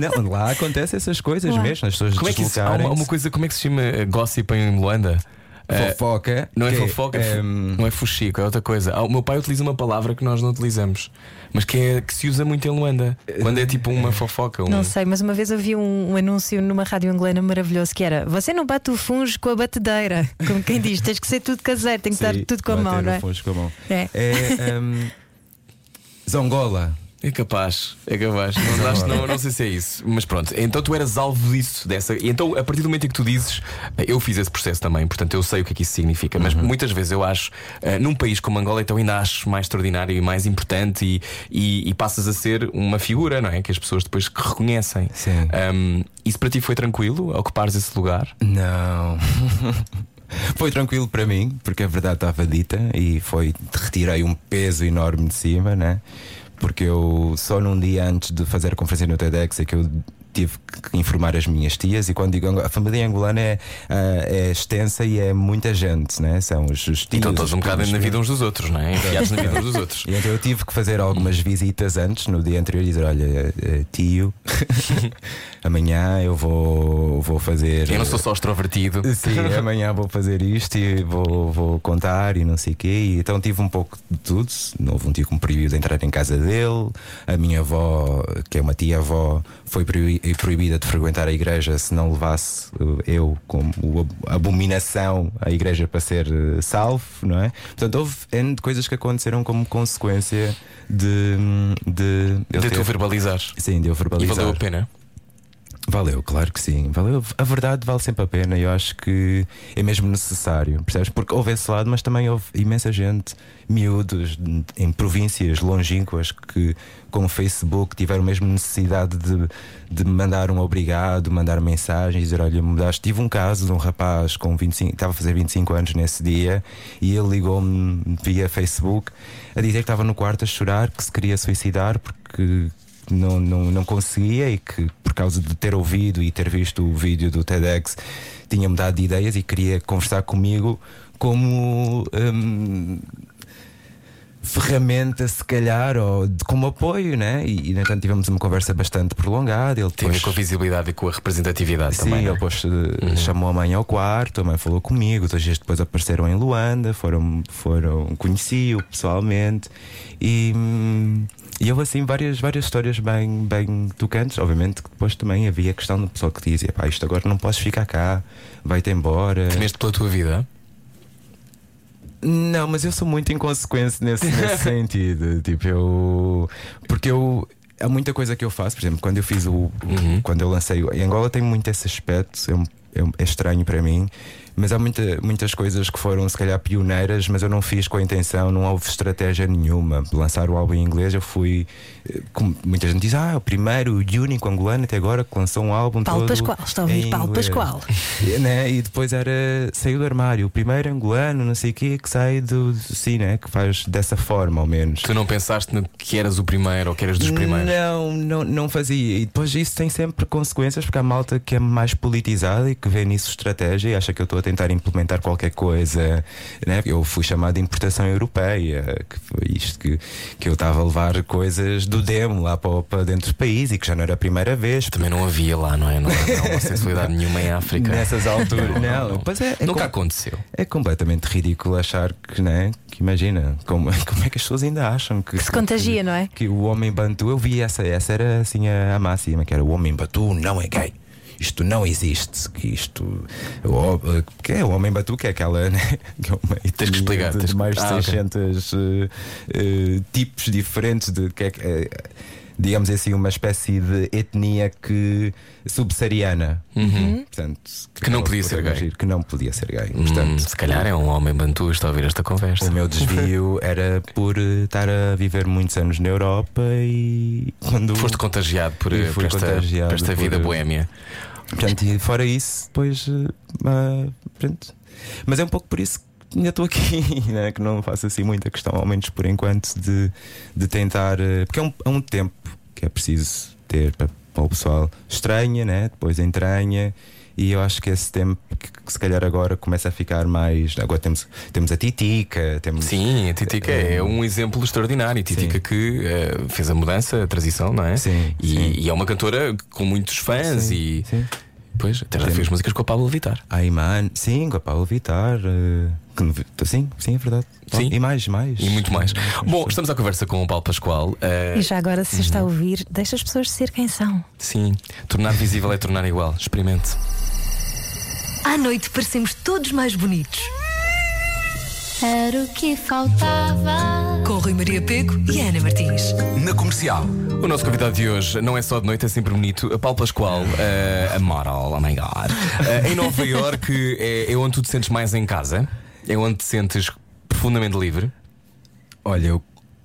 Não, lá acontecem essas coisas mesmo, as pessoas Como é que isso, há uma, uma coisa, como é que se chama eh, gossip em Luanda? Eh, Fofoca. Não é que fofoca, é, hum, não é fuxico, é outra coisa. Ah, o meu pai utiliza uma palavra que nós não utilizamos, mas que, é, que se usa muito em Luanda. Quando é tipo uma fofoca. Um... Não sei, mas uma vez eu vi um, um anúncio numa rádio angolana maravilhoso que era: Você não bate o fungo com a batedeira. Como quem diz, tens que ser tudo caseiro, tem que estar tudo com a mão, não o é? fungo com a mão. É. É, hum, Zongola. É capaz, é capaz. Não, daste- não, não sei se é isso. Mas pronto, então tu eras alvo disso, dessa. Então, a partir do momento em que tu dizes, eu fiz esse processo também, portanto eu sei o que é que isso significa. Mas muitas vezes eu acho, eh, num país como Angola, então ainda acho mais extraordinário e mais importante e, e, e passas a ser uma figura, não é? Que as pessoas depois reconhecem. Sim. Um, isso para ti foi tranquilo, ocupares esse lugar? Não. Foi tranquilo para mim, porque a verdade estava dita e foi retirei um peso enorme de cima, né? Porque eu só num dia antes de fazer a conferência no TEDx é que eu tive que informar as minhas tias e quando digo a família angolana é, ah, é extensa e é muita gente, né? São os, os tios. Então todos um bocado na né? vida uns dos outros, não é? Enfiados na vida uns dos outros. E então eu tive que fazer algumas visitas antes, no dia anterior, e dizer: Olha, eh, tio, amanhã eu vou, vou fazer. Eu não sou só extrovertido. Sim, amanhã vou fazer isto e vou, vou contar e não sei o quê. E então tive um pouco de tudo. Não houve um tio que me proibiu de entrar em casa dele. A minha avó, que é uma tia-avó, foi proibi- proibida de frequentar a igreja se não levasse uh, eu como abominação à igreja para ser uh, salvo, não é? Portanto, houve N de coisas que aconteceram como consequência de. de, eu De ter- tu verbalizares. Sim, de eu E verbalizar. valeu a pena. Valeu, claro que sim. Valeu. A verdade vale sempre a pena eu acho que é mesmo necessário, percebes? Porque houve esse lado, mas também houve imensa gente, miúdos em províncias longínquas que com o Facebook tiveram mesmo necessidade de, de mandar um obrigado, mandar mensagens, dizer: Olha, mudaste. Tive um caso de um rapaz com 25, estava a fazer 25 anos nesse dia e ele ligou-me via Facebook a dizer que estava no quarto a chorar, que se queria suicidar porque não, não, não conseguia e que por causa de ter ouvido e ter visto o vídeo do TEDx tinha mudado de ideias e queria conversar comigo como hum, ferramenta, se calhar, ou de- como apoio, né? E, e no entanto tivemos uma conversa bastante prolongada. Ele Tem a ver depois- com a visibilidade e com a representatividade Sim, também. ele não é? depois eh, chamou a mãe ao quarto, a mãe falou comigo, dois dias depois apareceram em Luanda, foram, foram conheci-o pessoalmente e, hum, e houve assim várias, várias histórias bem, bem tocantes. Obviamente que depois também havia a questão do pessoal que dizia: pá, isto agora não podes ficar cá, vai-te embora. Temeste pela tua vida? Não, mas eu sou muito inconsequente nesse, nesse sentido. Tipo, eu. Porque eu. Há muita coisa que eu faço, por exemplo, quando eu fiz o. Quando eu lancei. Em Angola tem muito esse aspecto, é, é é estranho para mim, mas há muita, muitas coisas que foram, se calhar, pioneiras, mas eu não fiz com a intenção, não houve estratégia nenhuma. Lançar o álbum em inglês, eu fui. eh, como muita gente diz, ah, o primeiro, o único angolano até agora que lançou um álbum Paulo todo Pascoal, está a ouvir Paulo inglês." Pascoal. E, né? E depois era saiu do armário, o primeiro angolano, não sei o quê, que sai do. Sim, né? Que faz dessa forma, ao menos. Tu não pensaste no que eras o primeiro ou que eras dos primeiros? Não, não, não fazia. E depois isso tem sempre consequências, porque há malta que é mais politizada e que vê nisso estratégia e acha que eu estou a tentar implementar qualquer coisa. Né? Eu fui chamado de importação europeia, que foi isto que, que eu estava a levar coisas do demo lá para, para dentro do país e que já não era a primeira vez. Também não havia lá, não é? Não há, não há sensualidade nenhuma em África. Nessas alturas, não, pois é, é Nunca com- aconteceu. É completamente ridículo achar que, né? Que imagina, como, como é que as pessoas ainda acham que, Se contagia, não é? que o homem bantu, eu vi essa, essa era assim a, a máxima, que era o homem bantu não é gay. Isto não existe, que isto o, que é o homem batu, que é aquela né? que é uma Tens que explicar, de, tens mais de Ah, ok. 600 eh, eh, tipos diferentes de que é eh, digamos assim uma espécie de etnia que subsaariana, portanto Uhum. Que não acaba podia ser gay. agir, que não podia ser gay, Hum, portanto se calhar é um homem bantu está a ouvir esta conversa. o meu desvio era por eh, estar a viver muitos anos na Europa e quando. Foste contagiado por, eh, por esta, contagiado por esta por- vida boémia. Portanto, e fora isso, depois. eh, ah, pronto. Mas é um pouco por isso que ainda estou aqui, né? que não faço assim muita questão, ao menos por enquanto, de, de tentar. eh, Porque é um, é um tempo que é preciso ter para, para o pessoal. Estranha, né? depois entranha. E eu acho que esse tempo que, que se calhar agora começa a ficar mais. Agora temos, temos a Titica, temos. Sim, a Titica é um exemplo extraordinário. A Titica Sim. que eh, fez a mudança, a transição, não é? Sim, e, sim. e é uma cantora com muitos fãs Sim, e sim. Pois, até já fez músicas com a Pablo Vittar. Ayman, sim, com a Paulo Vittar. eh, que- sim, sim, é verdade. Sim. E mais, mais. E muito mais. Bom, estamos à conversa com o Paulo Pascoal. eh, E já agora, se está a ouvir, deixa as pessoas ser quem são. Sim, tornar visível é tornar igual. Experimente. À noite parecemos todos mais bonitos. Era o que faltava. Com Rui Maria Peco e Ana Martins. Na comercial. O nosso convidado de hoje não é só de noite, é sempre bonito. A Paulo Pascoal, eh, a model, oh my god. Eh, em Nova York é, é onde tu te sentes mais em casa? É onde te sentes profundamente livre? Olha, eu,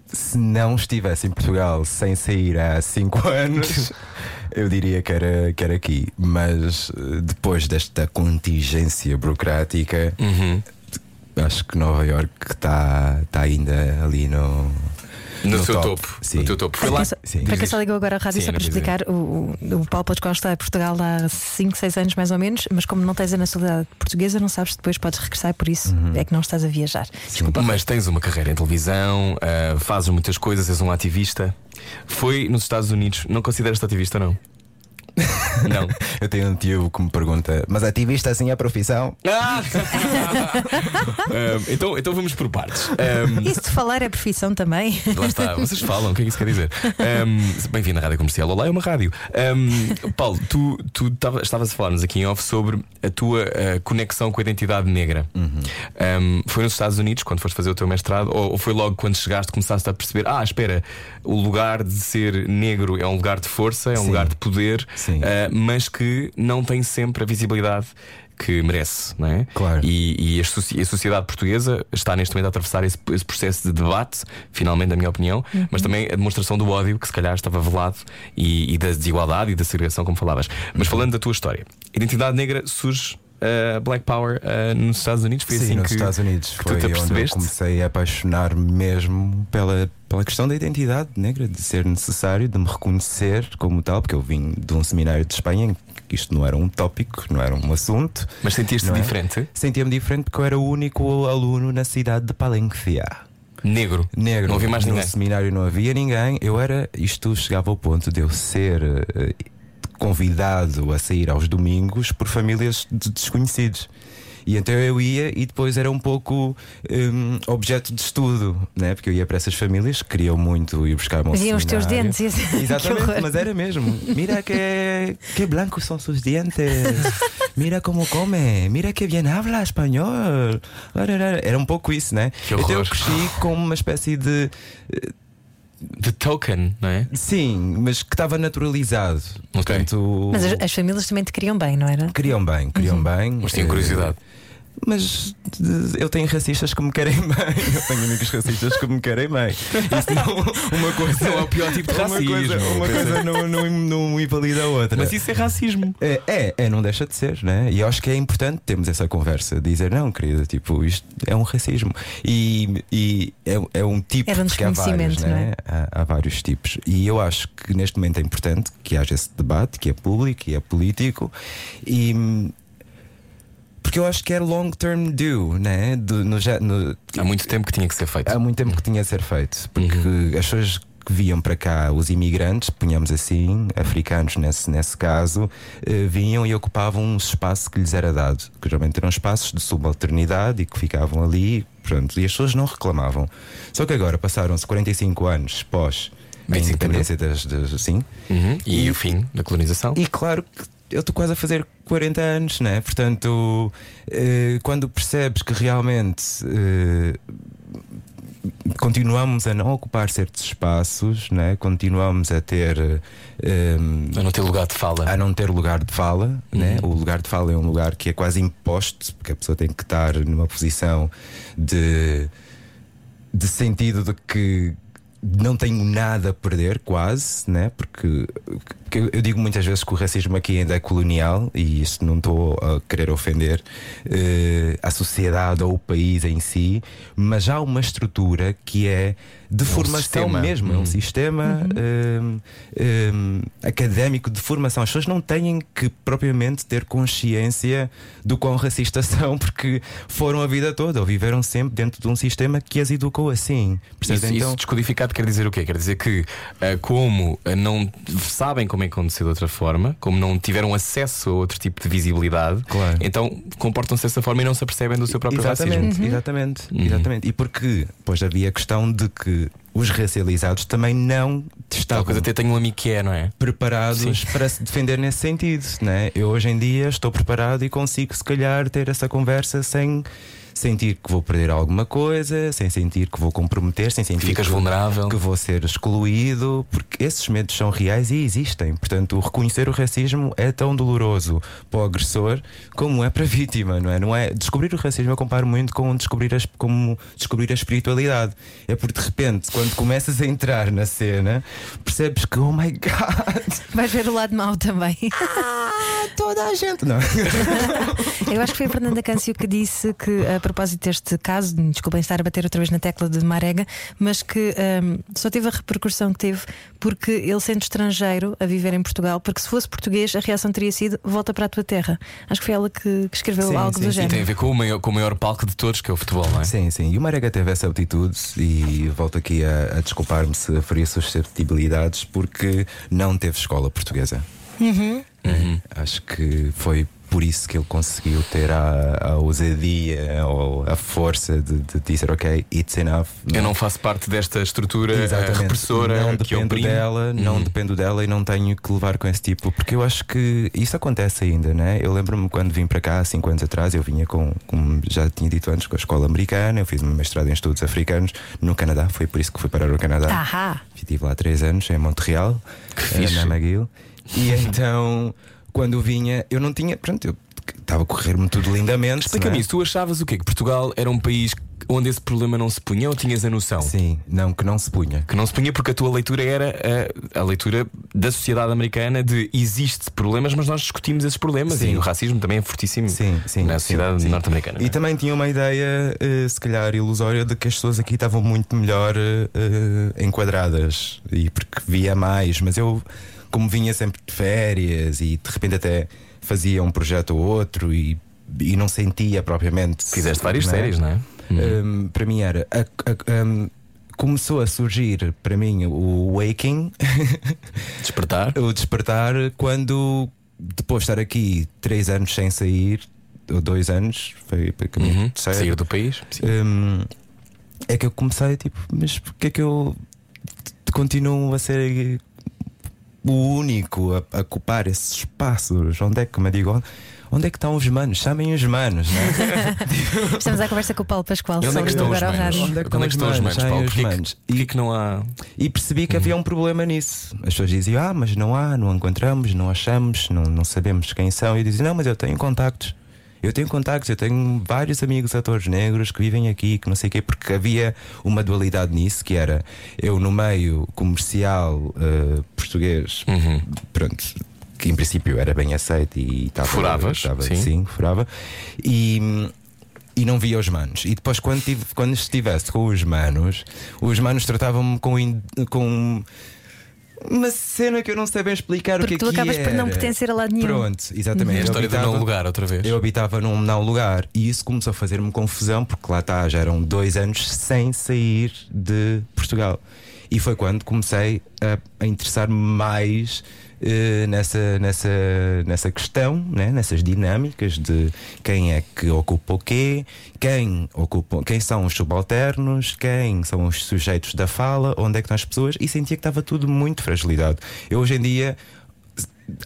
se não estivesse em Portugal sem sair há 5 anos, eu diria que era, que era aqui. Mas eh, depois desta contingência burocrática, Uhum. acho que Nova York está tá ainda ali no. No, seu top. topo. Sim. No teu topo. Foi Para lá. sim. para quem só ligou agora a rádio, Sim, só para explicar, o, o, Paulo Pascoal está em Portugal há 5, 6 anos mais ou menos, mas como não tens a nacionalidade portuguesa, não sabes se depois podes regressar, por isso Uhum. é que não estás a viajar. Desculpa. Mas tens uma carreira em televisão, ah, fazes muitas coisas, és um ativista. Foi nos Estados Unidos, não consideras-te ativista, não? Não. Eu tenho um tio que me pergunta: Mas ativista assim é a profissão? Ah! Ah, então, então vamos por partes. Ah, E se te falar é profissão também? Lá está, vocês falam, o que é que isso quer dizer? Um, Bem-vindo à Rádio Comercial. Olá, é uma rádio. Um, Paulo, tu, tu tava- estavas a falar-nos aqui em off sobre a tua uh, conexão com a identidade negra. Um, foi nos Estados Unidos, quando foste fazer o teu mestrado, ou, ou foi logo quando chegaste começaste a perceber: ah, espera, o lugar de ser negro é um lugar de força, é um Sim. lugar de poder, Sim. uh, mas que não tem sempre a visibilidade. Que merece, não é? Claro. E, e a, a sociedade portuguesa está neste momento a atravessar esse, esse processo de debate, finalmente, na minha opinião, mas também a demonstração do ódio que se calhar estava velado e, e da desigualdade e da segregação, como falavas. Mas falando da tua história, identidade negra surge. Uh, Black Power uh, nos Estados Unidos foi Sim, assim nos que, Estados Unidos que foi onde eu comecei a apaixonar mesmo pela, pela questão da identidade negra, de ser necessário, de me reconhecer como tal, porque eu vim de um seminário de Espanha em que isto não era um tópico, não era um assunto. Mas sentiste não é? diferente? Sentia-me diferente porque eu era o único aluno na cidade de Palencia. Negro. Negro. Não havia mais no ninguém. seminário não havia ninguém. Eu era. Isto chegava ao ponto de eu ser eh, convidado a sair aos domingos por famílias de desconhecidos. E então eu ia e depois era um pouco hum, objeto de estudo, né? porque eu ia para essas famílias que queriam muito ir buscar um Viam os teus dentes e assim, Exatamente, mas era mesmo. Mira que, que blancos são seus dentes. Mira como come. Mira que bien habla espanhol. Era um pouco isso, né? Que então eu cresci com uma espécie de. The token, não é? Sim, mas que estava naturalizado. Portanto, Mas as, as famílias também te queriam bem, não era? queriam bem, queriam bem. Mas tinham Eh, curiosidade. Mas eu tenho racistas que me querem bem. Eu tenho amigos racistas que me querem bem. Isso não, uma coisa Não é o pior tipo de uma racismo. Coisa, uma Pensa. coisa não, não, não invalida a outra. Mas isso é racismo. É, é, é, não deixa de ser, né? E eu acho que é importante termos essa conversa, dizer não, querida, tipo, isto é um racismo. E, e é, é um tipo Era um porque há vários, desconhecimento, não é? né? Há, há vários tipos. E eu acho que neste momento é importante que haja esse debate, que é público e é político. E porque eu acho que é long term due, né? Do- no, no, Há muito tempo que tinha que ser feito. Há muito tempo que tinha a ser feito, porque Uhum. as pessoas que viam para cá, os imigrantes, ponhamos assim, africanos nesse, nesse caso, eh, vinham e ocupavam um espaço que lhes era dado, que geralmente eram espaços de subalternidade e que ficavam ali, pronto, e as pessoas não reclamavam. Só que agora passaram-se 45 anos pós a 25 de independência das, das sim, Uhum. E, E- o fim da colonização. e claro que eu estou quase a fazer 40 anos, né? Portanto, eh, quando percebes que realmente eh, continuamos a não ocupar certos espaços, né? continuamos a ter. eh, A não ter lugar de fala. a não ter lugar de fala, né? o lugar de fala é um lugar que é quase imposto, porque a pessoa tem que estar numa posição de, de sentido de que não tenho nada a perder, quase, né? porque, eu- digo muitas vezes que o racismo aqui ainda é colonial, e isto não estou a querer ofender eh, a sociedade ou o país em si, mas há uma estrutura que é de um formação sistema. mesmo, é um Uhum. sistema hum, hum, académico de formação. As pessoas não têm que propriamente ter consciência do quão racistas são, porque foram a vida toda ou viveram sempre dentro de um sistema que as educou assim. Isso, então, isso descodificado quer dizer o quê? Quer dizer que, ah, como ah, não sabem como é que acontecer de outra forma, como não tiveram acesso a outro tipo de visibilidade, Claro. então comportam-se dessa forma e não se apercebem do seu próprio exatamente, racismo. exatamente, Uhum. exatamente. E porque pois havia a questão de que os racializados também não estavam coisa até tenho um amigo que é, não é? preparados para se defender nesse sentido. Né? Eu hoje em dia estou preparado e consigo, se calhar, ter essa conversa sem sentir que vou perder alguma coisa, sem sentir que vou comprometer, sem sentir Ficas que, vou- vulnerável. que vou ser excluído, porque esses medos são reais e existem. Portanto, reconhecer o racismo é tão doloroso para o agressor como é para a vítima, não é? Não é descobrir o racismo eu comparo muito com descobrir as, como descobrir a espiritualidade. É porque de repente, quando começas a entrar na cena, percebes que oh my god, Vais ver o lado mau também. toda a gente, não. Eu acho que foi a Fernanda Câncio que disse que, a propósito deste caso, desculpem estar a bater outra vez na tecla de Marega, mas que hum, só teve a repercussão que teve porque ele sendo estrangeiro a viver em Portugal, porque se fosse português a reação teria sido volta para a tua terra. Acho que foi ela que, que escreveu Sim, algo sim, do sim. E tem a género. ver com o maior, com o maior palco de todos, que é o futebol, não é? Sim, sim. E o Marega teve essa atitude e volto aqui a, a desculpar-me se ferir susceptibilidades porque não teve escola portuguesa. Uhum. Acho que foi por isso que ele conseguiu ter a, a ousadia ou a força de, de dizer ok, it's enough. Eu não faço parte desta estrutura eh, Exatamente. repressora não que dependo oprime. dela, não Uhum. dependo dela e não tenho que levar com esse tipo, porque eu acho que isso acontece ainda, né? Eu lembro-me quando vim para cá há 5 anos atrás, eu vinha com, como já tinha dito antes, com a escola americana, eu fiz uma mestrado em estudos africanos no Canadá, foi por isso que fui parar o Canadá. Ahá! Estive lá três anos em Montreal, eh, na McGill. E então, quando vinha, eu não tinha. Pronto, eu estava a correr-me tudo lindamente. Explica-me é? isso, tu achavas o quê? Que Portugal era um país onde esse problema não se punha ou tinhas a noção? Sim, não, que não se punha. Que não se punha porque a tua leitura era a, a leitura da sociedade americana de existe problemas, mas nós discutimos esses problemas Sim. e o racismo também é fortíssimo Sim, sim. na sociedade norte-americana. não E é? também tinha uma ideia, eh, se calhar ilusória, de que as pessoas aqui estavam muito melhor eh, eh, enquadradas e porque via mais, mas eu, como vinha sempre de férias e de repente até fazia um projeto ou outro e, e não sentia propriamente. Fizeste várias não é? séries, não é? Um, para mim era. a- a- um, começou a surgir para mim o Waking, Despertar. o despertar, quando depois de estar aqui três anos sem sair, ou dois anos, foi para caminho Uhum. terceiro, Sair do país. Um, é que eu comecei tipo, mas porquê é que eu continuo a ser o único a, a ocupar esses espaços? Onde é que, como eu digo, onde é que estão os manos? Chamem os manos, né? Estamos à conversa com o Paulo Pascoal onde é que sobre estão os agora ao manos? rádio. Onde é que Onde é que estão os manos, Paulo? os Porquê que- manos. porquê que não há. E percebi que havia um problema nisso. As pessoas diziam, ah, mas não há, não encontramos, não achamos, não, não sabemos quem são. E eu dizia, não, mas eu tenho contactos. Eu tenho contactos, eu tenho vários amigos atores negros que vivem aqui, que não sei o quê, porque havia uma dualidade nisso, que era eu no meio comercial eh, português, Uhum. pronto, que em princípio era bem aceito e estava. Furavas, estava- sim. sim, furava. E. E não via os manos. E depois, quando, tive, quando estivesse com os manos, os manos tratavam-me com, com uma cena que eu não sei bem explicar Porque o que tu é que acabas por não era. pertencer a lado nenhum. Pronto, exatamente. É a Eu história do habitava- não lugar, outra vez. eu habitava num não lugar e isso começou a fazer-me confusão porque lá está, já eram dois anos sem sair de Portugal. E foi quando comecei a, a interessar-me mais eh, nessa, nessa, nessa questão, né? nessas dinâmicas de quem é que ocupa o quê, quem, ocupa, quem são os subalternos, quem são os sujeitos da fala, onde é que estão as pessoas, e sentia que estava tudo muito fragilidade. Eu hoje em dia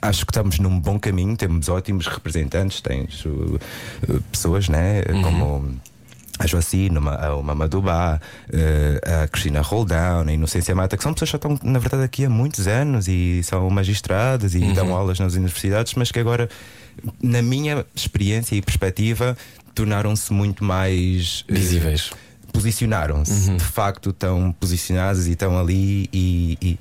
acho que estamos num bom caminho, temos ótimos representantes, tens uh, pessoas, né, como a Joacine, uma- o Mamadouba, uh, a Cristina Roldão, a Inocência Mata, que são pessoas que já estão, na verdade, aqui há muitos anos e são magistradas e dão aulas nas universidades, mas que agora, na minha experiência e perspectiva, tornaram-se muito mais uh, Posicionaram-se de facto estão posicionados e estão ali e, e-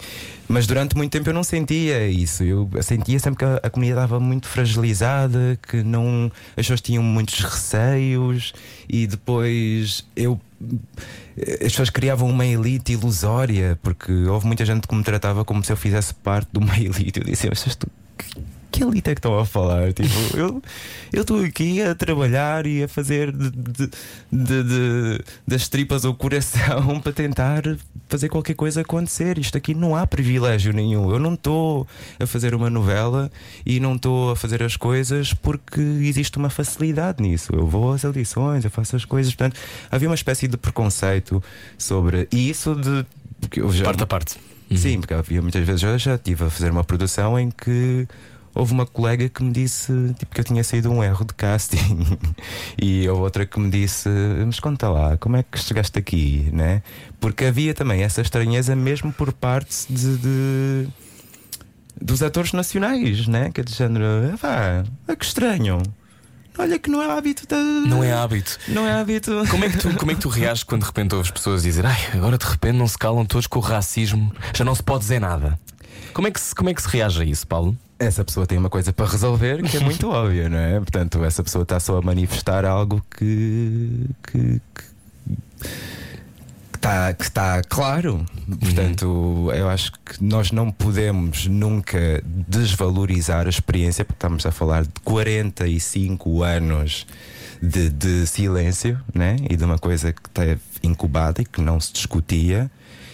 mas durante muito tempo eu não sentia isso eu sentia sempre que a, a comunidade estava muito fragilizada que não as pessoas tinham muitos receios e depois eu as pessoas criavam uma elite ilusória, porque houve muita gente que me tratava como se eu fizesse parte de uma elite. Eu disse, mas tu, que elite é que estão a falar? Tipo, eu estou aqui a trabalhar e a fazer de, de, de, das tripas ao coração para tentar fazer qualquer coisa acontecer. Isto aqui não há privilégio nenhum. Eu não estou a fazer uma novela e não estou a fazer as coisas porque existe uma facilidade nisso. Eu vou às audições, eu faço as coisas. Portanto, havia uma espécie de preconceito sobre. E isso de. já- Parte a parte. Sim, porque havia muitas vezes eu já estive a fazer uma produção em que houve uma colega que me disse tipo, que eu tinha saído um erro de casting e houve outra que me disse, mas conta lá, como é que chegaste aqui, né? Porque havia também essa estranheza mesmo por parte de, de- dos atores nacionais, né? Que é de género, ah, é que estranho. Olha que não é hábito da. Não é hábito. Não é hábito. Como é, que tu, como é que tu reages quando de repente ouves pessoas dizer Ai, agora de repente não se calam todos com o racismo, já não se pode dizer nada? Como é que se, como é que se reage a isso, Paulo? Essa pessoa tem uma coisa para resolver que é muito óbvia, não é? Portanto, essa pessoa está só a manifestar algo que. que, que está, que está claro. Portanto, eu acho que nós não podemos nunca desvalorizar a experiência, porque estamos a falar de 45 anos de, de silêncio né? e de uma coisa que esteve incubada e que não se discutia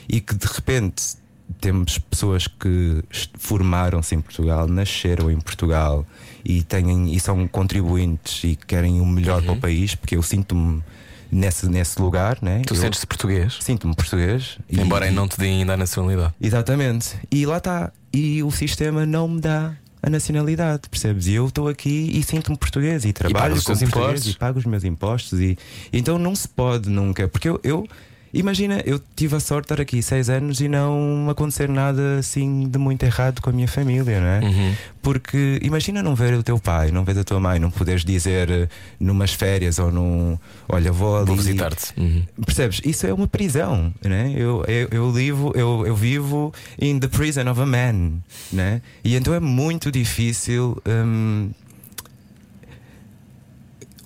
e que de repente temos pessoas que formaram-se em Portugal, nasceram em Portugal e, têm, e são contribuintes e querem o melhor para o país, porque eu sinto-me nesse, nesse lugar, né? Tu sentes-te português, sinto-me português. e- embora não te deem ainda a nacionalidade. Exatamente. E lá está. E o sistema não me dá a nacionalidade, percebes? E eu estou aqui e sinto-me português e trabalho os com português impostos. e pago os meus impostos e então não se pode nunca, porque eu, eu imagina, eu tive a sorte de estar aqui seis anos e não acontecer nada assim de muito errado com a minha família, não é? Uhum. Porque imagina não ver o teu pai, não ver a tua mãe, não poderes dizer eh, numas férias ou num olha, vou ali Vou visitar-te. Uhum. Percebes? Isso é uma prisão, né? eu, eu, eu, vivo, eu, eu vivo in the prison of a man, né? E então é muito difícil. hum,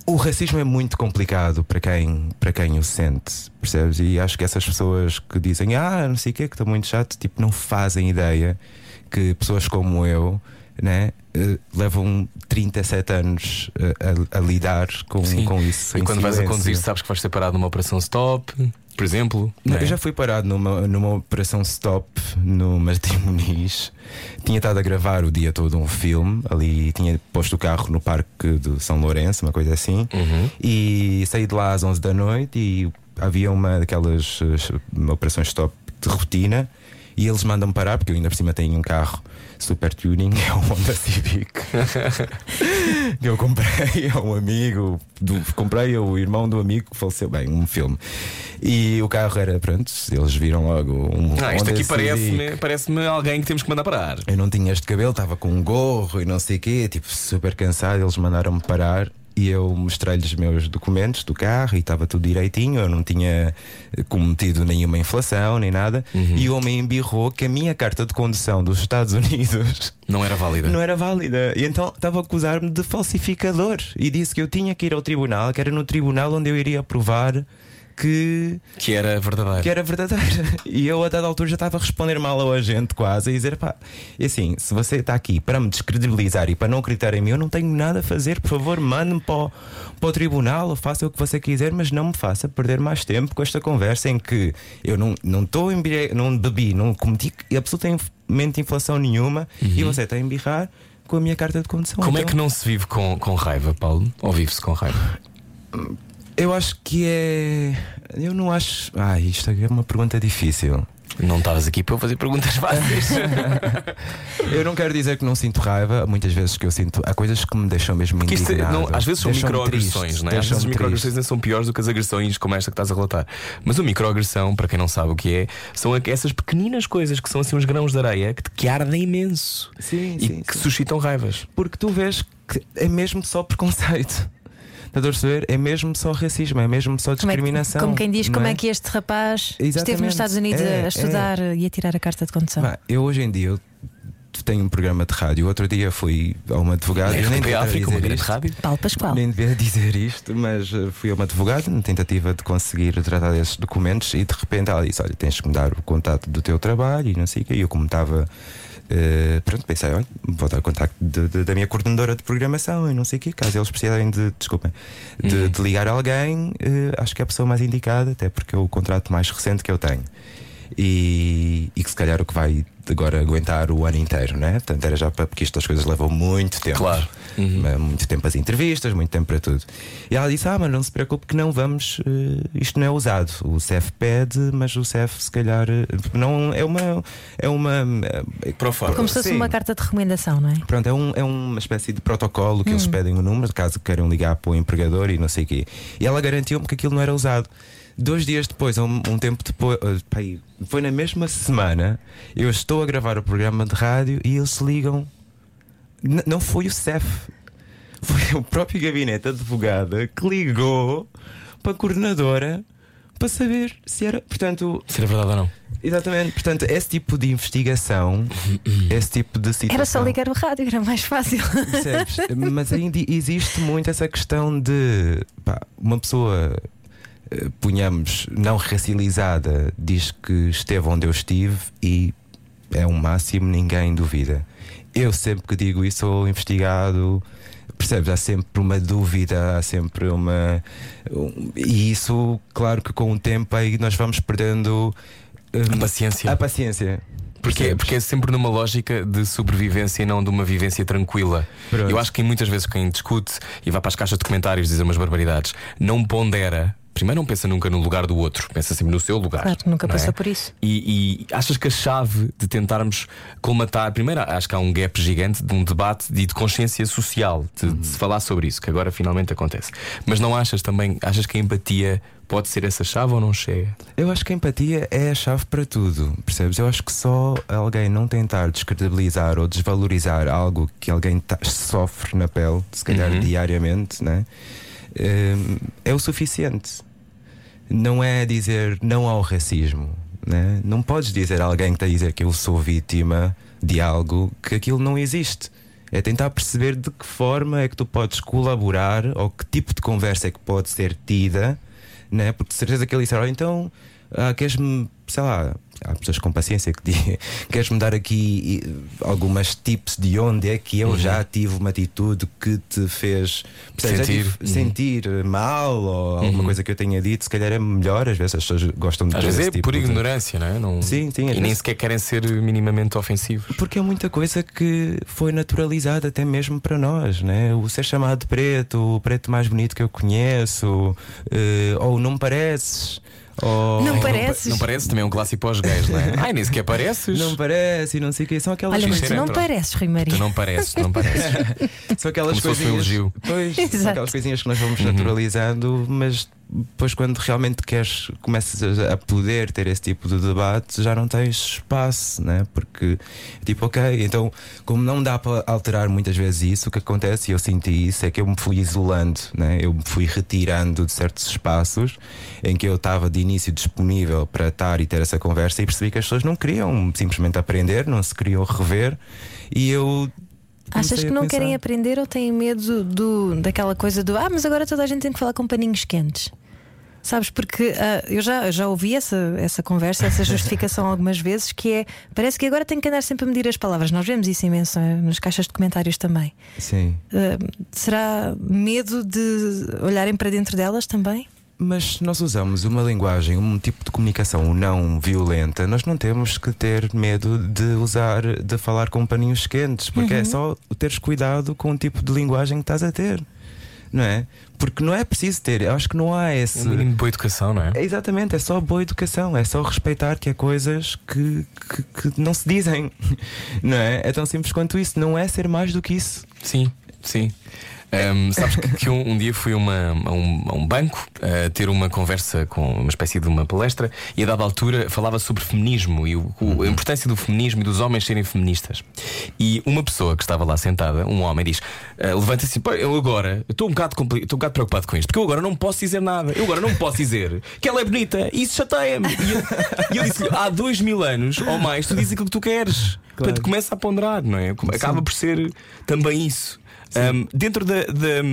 o racismo é muito complicado para quem, para quem o sente, percebes? E acho que essas pessoas que dizem, ah, não sei o que, que estou muito chato, tipo, não fazem ideia que pessoas como eu, né? eh, levam 37 anos eh, a, a lidar com, Sim. com isso. E quando vais a silêncio. conduzir, sabes que vais ser parado numa operação stop, por exemplo. Não, é? Eu já fui parado numa, numa operação stop no Martim Muniz. Tinha estado a gravar o dia todo um filme ali, tinha posto o carro no Parque de São Lourenço, uma coisa assim. Uhum. E saí de lá às 11 da noite e havia uma daquelas eh, operações stop de rotina. E eles mandam-me parar, porque eu ainda por cima tenho um carro super tuning, é um Honda Civic. que eu comprei a um amigo, do, comprei ao irmão do amigo que faleceu bem, um filme. E o carro era, pronto, eles viram logo um. Ah, isto Honda aqui parece-me parece alguém que temos que mandar parar. Eu não tinha este cabelo, estava com um gorro e não sei o quê, tipo, super cansado. Eles mandaram-me parar e eu mostrei-lhes os meus documentos do carro e estava tudo direitinho. Eu não tinha eh, cometido nenhuma inflação nem nada. Uhum. E o homem embirrou que a minha carta de condução dos Estados Unidos Não era válida. não era válida. E então estava a acusar-me de falsificador e disse que eu tinha que ir ao tribunal, que era no tribunal onde eu iria provar que Que era verdadeiro. que era verdadeira. E eu, a dada altura, já estava a responder mal ao agente, quase, a dizer: pá, e assim, se você está aqui para me descredibilizar e para não acreditar em mim, eu não tenho nada a fazer, por favor, mande-me para, o- para o tribunal ou faça o que você quiser, mas não me faça perder mais tempo com esta conversa em que eu não não estou em não bebi, não cometi absolutamente inflação nenhuma e você está a embirrar com a minha carta de condução. Como é Então, que não se vive com, com raiva, Paulo? Ou vive-se com raiva? Eu acho que é. Eu não acho. Ah, isto é uma pergunta difícil. Não estavas aqui para eu fazer perguntas fáceis. Eu não quero dizer que não sinto raiva, muitas vezes que eu sinto. Há coisas que me deixam mesmo é- indignado. não, às vezes são microagressões, triste, não é? Às vezes as microagressões são piores do que as agressões como esta que estás a relatar. Mas uma microagressão, para quem não sabe o que é, são essas pequeninas coisas que são assim uns grãos de areia que te que ardem imenso Sim, e sim, que sim. suscitam raivas. Porque tu vês que é mesmo só preconceito. Estás a perceber? É mesmo só racismo, é mesmo só Como, é que- discriminação. como quem diz, como é que este rapaz esteve Exatamente. nos Estados Unidos É, a estudar e a tirar a carta de condução? Pá, eu hoje em dia eu tenho um programa de rádio. Outro dia fui a uma advogada. eu nem devia África, dizer isto. rádio. Paulo Pascoal. Nem devia dizer isto, mas eh, fui a uma advogada na tentativa de conseguir tratar desses documentos e de repente ela disse: Olha, tens que me dar o contato do teu trabalho e não sei o quê. E eu, como estava. Eh, pronto, pensei, olha, vou dar o contacto de- de- da minha coordenadora de programação e não sei o quê, caso eles precisarem de, desculpem, de, Uhum. de ligar alguém, eh, acho que é a pessoa mais indicada, até porque é o contrato mais recente que eu tenho. E, e que se calhar o que vai agora aguentar o ano inteiro, né? Portanto, era já para porque estas coisas levam muito tempo. Claro. Uhum. Mas Muito tempo as entrevistas, muito tempo para tudo. E ela disse: Ah, mas não se preocupe que não vamos, eh, isto não é usado. O CEF pede, mas o CEF se calhar eh, não é uma. É uma eh, forma. Como se fosse Sim. uma carta de recomendação, não é? Pronto, é, um- é uma espécie de protocolo que eles pedem o número, caso queiram ligar para o empregador e não sei o quê. E ela garantiu-me que aquilo não era usado. Dois dias depois, um, um tempo depois, eh, pá, aí, foi na mesma semana, eu estou a gravar o programa de rádio e eles se ligam. N- não foi o CEF, foi o próprio gabinete advogada que ligou para a coordenadora para saber se era. Portanto, Se era verdade ou não. exatamente, portanto, esse tipo de investigação, esse tipo de situação. Era só ligar o rádio, era mais fácil. Percebes? Mas ainda existe muito essa questão de pá, uma pessoa, eh, ponhamos, não racializada, diz que esteve onde eu estive e é um máximo, ninguém duvida. Eu sempre que digo isso sou investigado. Percebes? Há sempre uma dúvida, há sempre uma. um- e isso, claro que com o tempo aí nós vamos perdendo A hum, paciência. a paciência. Porque, porque é sempre numa lógica de sobrevivência e não de uma vivência tranquila. Pronto. Eu acho que muitas vezes quem discute e vai para as caixas de comentários dizer umas barbaridades não pondera. Primeiro, não pensa nunca no lugar do outro, pensa sempre no seu lugar. Claro, nunca não é? por isso. E, e achas que a chave de tentarmos colmatar, primeiro, acho que há um gap gigante de um debate de, de consciência social, de, de se falar sobre isso, que agora finalmente acontece. Mas não achas também, achas que a empatia pode ser essa chave ou não chega? Eu acho que a empatia é a chave para tudo, percebes? Eu acho que só alguém não tentar descredibilizar ou desvalorizar algo que alguém sofre na pele, se calhar Uhum. diariamente, né? Hum, é o suficiente. Não é dizer não ao racismo. Né? Não podes dizer a alguém que está a dizer que eu sou vítima de algo que aquilo não existe. É tentar perceber de que forma é que tu podes colaborar ou que tipo de conversa é que pode ser tida, né? porque de certeza que ele disser, "Olha, então ah, queres-me, sei lá, há pessoas com paciência que dizem, queres-me dar aqui algumas tips de onde é que eu já tive uma atitude que te fez percebes? Sentir. Uhum. sentir mal ou alguma Uhum. coisa que eu tenha dito, se calhar é melhor, às vezes as pessoas gostam de Às vezes é tipo por de- ignorância, não é? Não... Sim, sim, E nem sequer querem ser minimamente ofensivos. Porque é muita coisa que foi naturalizada até mesmo para nós, né? O ser chamado de preto, o preto mais bonito que eu conheço, eh, ou não me pareces, ou Não pareces? Não, parece também é um clássico para os gays, não é? Ai, nem sequer pareces. não parece e não sei o que. São aquelas Olha, mas tu não pareces, Rui Maria. Tu não pareces, não pareces. São aquelas Como fosse um coisinhas. elogio. Pois, são Exato. aquelas coisinhas que nós vamos naturalizando, mas depois quando realmente queres, começas a poder ter esse tipo de debate, já não tens espaço, né? Porque tipo, ok, então, como não dá para alterar muitas vezes isso, o que acontece, e eu senti isso, é que eu me fui isolando, né? Eu me fui retirando de certos espaços em que eu estava de início disponível para estar e ter essa conversa e percebi que as pessoas não queriam simplesmente aprender, não se queriam rever, e eu Achas que não pensar- querem aprender ou têm medo do, daquela coisa do ah, mas agora toda a gente tem que falar com paninhos quentes? Sabes, porque ah, eu já, já ouvi essa, essa conversa, essa justificação algumas vezes, que é parece que agora tem que andar sempre a medir as palavras. Nós vemos isso imenso eh, nas caixas de comentários também. Sim. Ah, será medo de olharem para dentro delas também? Mas se nós usamos uma linguagem, um tipo de comunicação não violenta, nós não temos que ter medo de usar, de falar com paninhos quentes, porque é só teres cuidado com o tipo de linguagem que estás a ter, não é? Porque não é preciso ter, eu acho que não há esse. Um mínimo de boa educação, não é? É exatamente, é só boa educação, é só respeitar que há coisas que, que, que não se dizem, não é? É tão simples quanto isso, não é ser mais do que isso. Sim. Sim. Um, sabes que, que um, um dia fui a, uma- a um, a um banco a ter uma conversa com uma espécie de uma palestra e a dada altura falava sobre feminismo e o- o- a importância do feminismo e dos homens serem feministas. E uma pessoa que estava lá sentada, um homem, diz: ah, levanta-se assim, "Pá, eu agora estou um, bocado estou um bocado preocupado com isto, porque eu agora não posso dizer nada, eu agora não posso dizer que ela é bonita e isso chateia-me. E eu, e eu disse-lhe: há dois mil anos ou mais, tu dizes aquilo que tu queres. Portanto, começa a ponderar, não é? Acaba por ser também isso. Um, dentro da, da-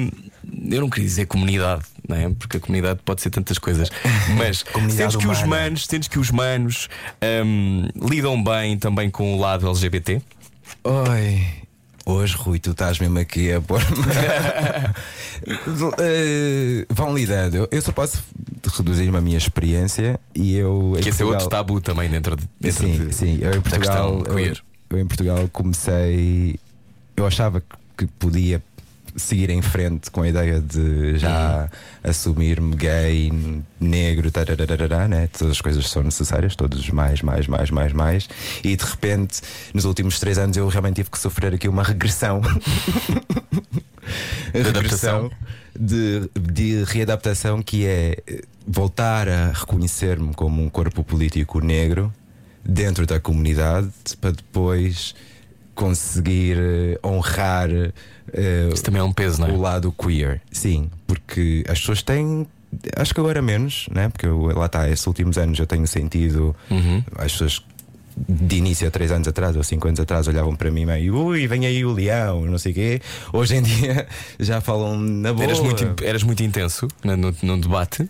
Eu não queria dizer comunidade, não é? Porque a comunidade pode ser tantas coisas. Mas sentes que os manos, sentes que os manos um, lidam bem também com o lado LGBT? Oi. Hoje, Rui, tu estás mesmo aqui a pôr-me. Eh, vão lidando. Eu, só posso reduzir-me a minha experiência e eu. Que esse é outro Portugal- tabu também dentro de. Dentro sim, de- sim. Eu em Portugal. Eu, eu em Portugal comecei. Eu achava que- que podia seguir em frente com a ideia de já Uhum. assumir-me gay, negro, tarararará, né? todas as coisas são necessárias, todos mais, mais, mais, mais, mais. E de repente, nos últimos três anos, eu realmente tive que sofrer aqui uma regressão. Adaptação. de, de readaptação que é voltar a reconhecer-me como um corpo político negro dentro da comunidade para depois conseguir eh, honrar eh, Isso também é um peso, não é? o lado queer. Sim, porque as pessoas têm. Acho que agora menos, né? Porque eu, lá está, esses últimos anos eu tenho sentido Uhum. as pessoas de início há 3 anos atrás ou 5 anos atrás olhavam para mim meio ui, vem aí o leão, não sei o quê. Hoje em dia já falam na boa. Eras muito, eras muito intenso no, no, no debate.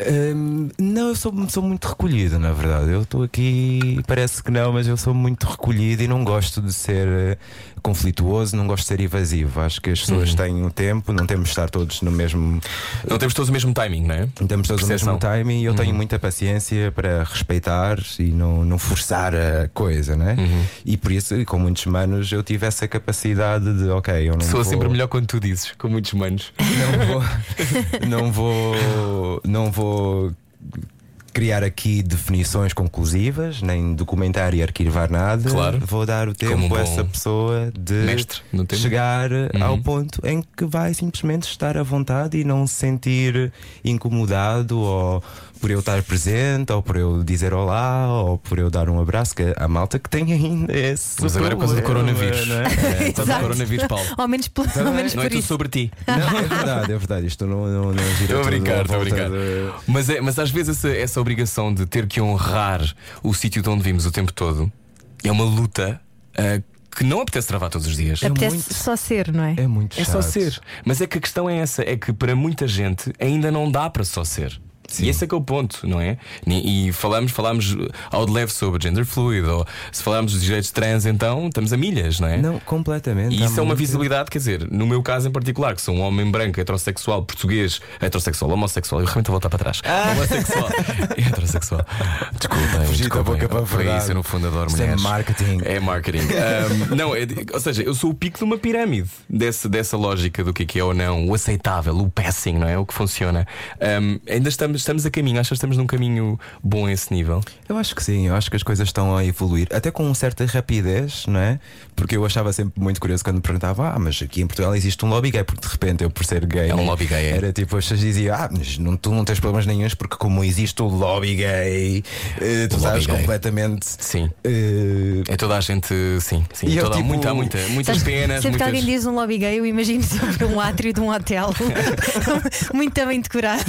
Hum, não, eu sou, sou muito recolhido, na verdade. Eu estou aqui, parece que não, mas eu sou muito recolhido e não gosto de ser conflituoso, não gosto de ser evasivo. Acho que as pessoas têm um tempo, não temos de estar todos no mesmo. Não temos todos o mesmo timing, não é? Não temos todos o mesmo timing e eu tenho muita paciência para respeitar e não, não forçar a coisa, né? E por isso, com muitos manos, eu tive essa capacidade de, ok, eu não Soa vou... sempre melhor quando tu dizes, com muitos manos. não vou, não vou, não vou criar aqui definições conclusivas, nem documentar e arquivar nada. Claro. Vou dar o tempo a essa pessoa de chegar ao Uhum. ponto em que vai simplesmente estar à vontade e não se sentir incomodado ou por eu estar presente, ou por eu dizer olá, ou por eu dar um abraço, que a malta que tem ainda esse. Mas agora é por causa do coronavírus. não é? É, por causa do Exato. coronavírus, Paulo. Ao menos, pelo- ao menos Não é por tudo isso. sobre ti. Não, é verdade, é verdade. Isto não, não, não gira Estou a tudo brincar, estou a brincar. de- Mas, é, mas às vezes essa, essa obrigação de ter que honrar o sítio de onde vimos o tempo todo é uma luta ah, que não apetece travar todos os dias. Apetece muito- só ser, não é? É muito É só chato. ser. Mas é que a questão é essa: é que para muita gente ainda não dá para só ser. E esse é que é o ponto, não é? E e falamos, falamos ao de leve sobre gender fluid, ou se falarmos dos direitos trans, então estamos a milhas, não é? Não, completamente. E isso é uma visibilidade, quer dizer, no meu caso em particular, que sou um homem branco, heterossexual, português, heterossexual, homossexual, eu realmente vou voltar para trás. Homossexual, heterossexual. Desculpem, Fugir da desculpem. boca para a Foi verdade. isso, eu no fundo adoro Isto é mulheres. marketing. É marketing. Ahm, não, é ou seja, eu sou o pico de uma pirâmide dessa, dessa lógica do que é que é ou não, o aceitável, o passing, não é? O que funciona. Ahm, ainda estamos, estamos a caminho, acho que estamos num caminho bom a esse nível. Eu acho que sim, eu acho que as coisas estão a evoluir, até com certa rapidez, não é? Porque eu achava sempre muito curioso quando me perguntava, ah, mas aqui em Portugal existe um lobby gay, porque de repente eu, por ser gay, É um lobby gay, é. era tipo, as pessoas diziam, ah, mas não, tu não tens problemas nenhums, porque como existe o lobby gay, eh, tu O lobby sabes gay. completamente. Sim. eh, É toda a gente, sim, sim. E eu, toda, tipo, muita, muita, muitas Sabes, penas, Sempre que muitas. alguém diz um lobby gay, eu imagino sobre um átrio de um hotel muito bem decorado.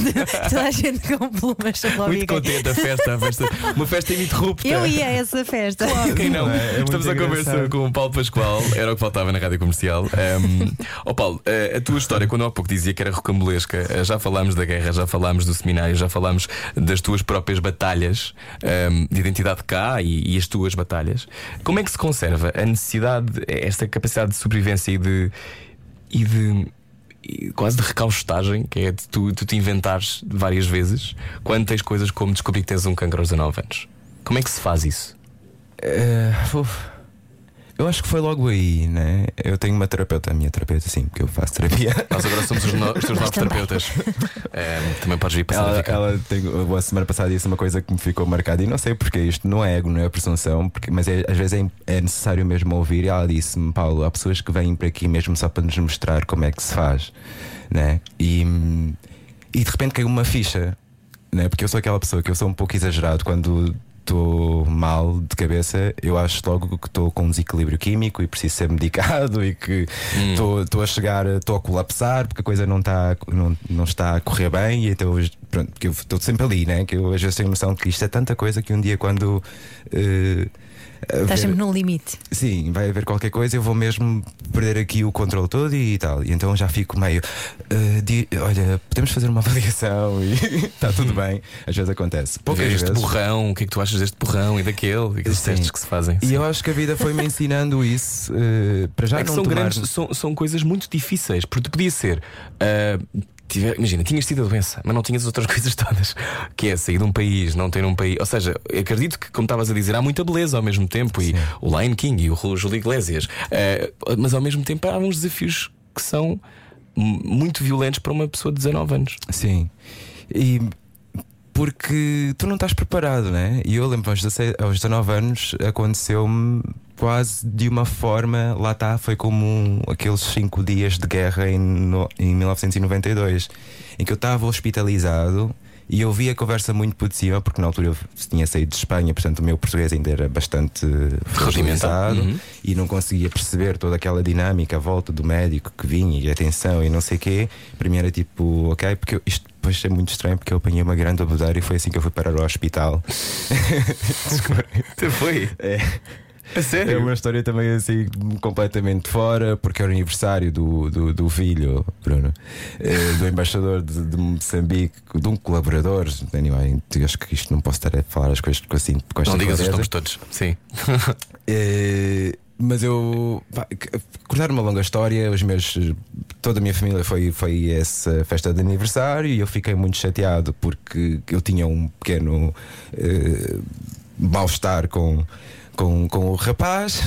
Toda a gente com plumas Muito contente a festa, a festa, uma festa ininterrupta. Eu ia a essa festa. Claro, quem não? É? É Estamos à conversa engraçado. com o Paulo Pascoal, era o que faltava na rádio comercial. Um, oh Paulo, eh, a tua história, quando há pouco dizia que era rocambolesca, eh, já falámos da guerra, já falámos do seminário, já falámos das tuas próprias batalhas um, de identidade cá e, e as tuas batalhas. Como é que se conserva a necessidade, esta capacidade de sobrevivência e de. E de quase de recaustagem, que é de tu, tu te inventares várias vezes quando tens coisas como descobrir que tens um cancro aos 19 anos. Como é que se faz isso? uf. Eu acho que foi logo aí, né? Eu tenho uma terapeuta, a minha terapeuta, sim, porque eu faço terapia. Nós agora somos os, no, os teus novos terapeutas. É, também podes vir para Ela, Ela, ela tem, a semana passada disse uma coisa que me ficou marcada e não sei porque isto não é ego, não é presunção, porque, mas é- às vezes é, é necessário mesmo ouvir. E ela disse-me, Paulo, há pessoas que vêm para aqui mesmo só para nos mostrar como é que se faz, né? E, e de repente caiu uma ficha, né? Porque eu sou aquela pessoa que eu sou um pouco exagerado quando estou mal de cabeça, eu acho logo que estou com um desequilíbrio químico e preciso ser medicado e que estou estou a chegar, estou a colapsar porque a coisa não está, não, não está a correr bem e então pronto, porque eu estou sempre ali, né? Que eu às vezes tenho noção que isto é tanta coisa que um dia quando haver- Estás sempre no limite. Sim, vai haver qualquer coisa, eu vou mesmo perder aqui o controle todo e tal. E então já fico meio. di- olha, podemos fazer uma avaliação e está tudo bem. Às vezes acontece. Poucas este vezes. borrão, o que é que tu achas deste borrão e daquele, e aqueles Sim. testes que se fazem. E Sim. eu acho que a vida foi-me ensinando isso. eh, para já é que não são tomar. grandes, são, são coisas muito difíceis, porque tu podia ser. ah, tiver- imagina, tinhas tido a doença, mas não tinhas as outras coisas todas, que é sair de um país, não ter um país. Ou seja, eu acredito que, como estavas a dizer, há muita beleza ao mesmo tempo, e o Lion King e o Júlio Iglesias, ah, mas ao mesmo tempo há uns desafios que são muito violentos para uma pessoa de 19 anos. Sim. E porque tu não estás preparado, né? E eu lembro aos 16 aos 19 anos aconteceu-me quase de uma forma, lá está, foi como um- aqueles 5 dias de guerra em, no- em 1992, em que eu estava hospitalizado. E eu vi a conversa muito por cima, porque na altura eu tinha saído de Espanha, portanto o meu português ainda era bastante fragilizado Uhum. e não conseguia perceber toda aquela dinâmica à volta do médico que vinha e atenção e não sei o quê. Mim era tipo, ok, porque eu- isto depois é muito estranho porque eu apanhei uma grande abudeira e foi assim que eu fui parar ao hospital. Foi? É. A sério? É uma história também assim completamente fora, porque era o aniversário do, do, do filho, Bruno, eh, do embaixador de, de Moçambique, de um colaborador. Anyway, acho que isto não posso estar a falar as coisas assim, com esta Não digas os clareza. nomes todos. Sim. Eh, mas eu pá, cortar uma longa história, os meus toda a minha família foi foi essa festa de aniversário e eu fiquei muito chateado porque eu tinha um pequeno eh, mal-estar com com, com o rapaz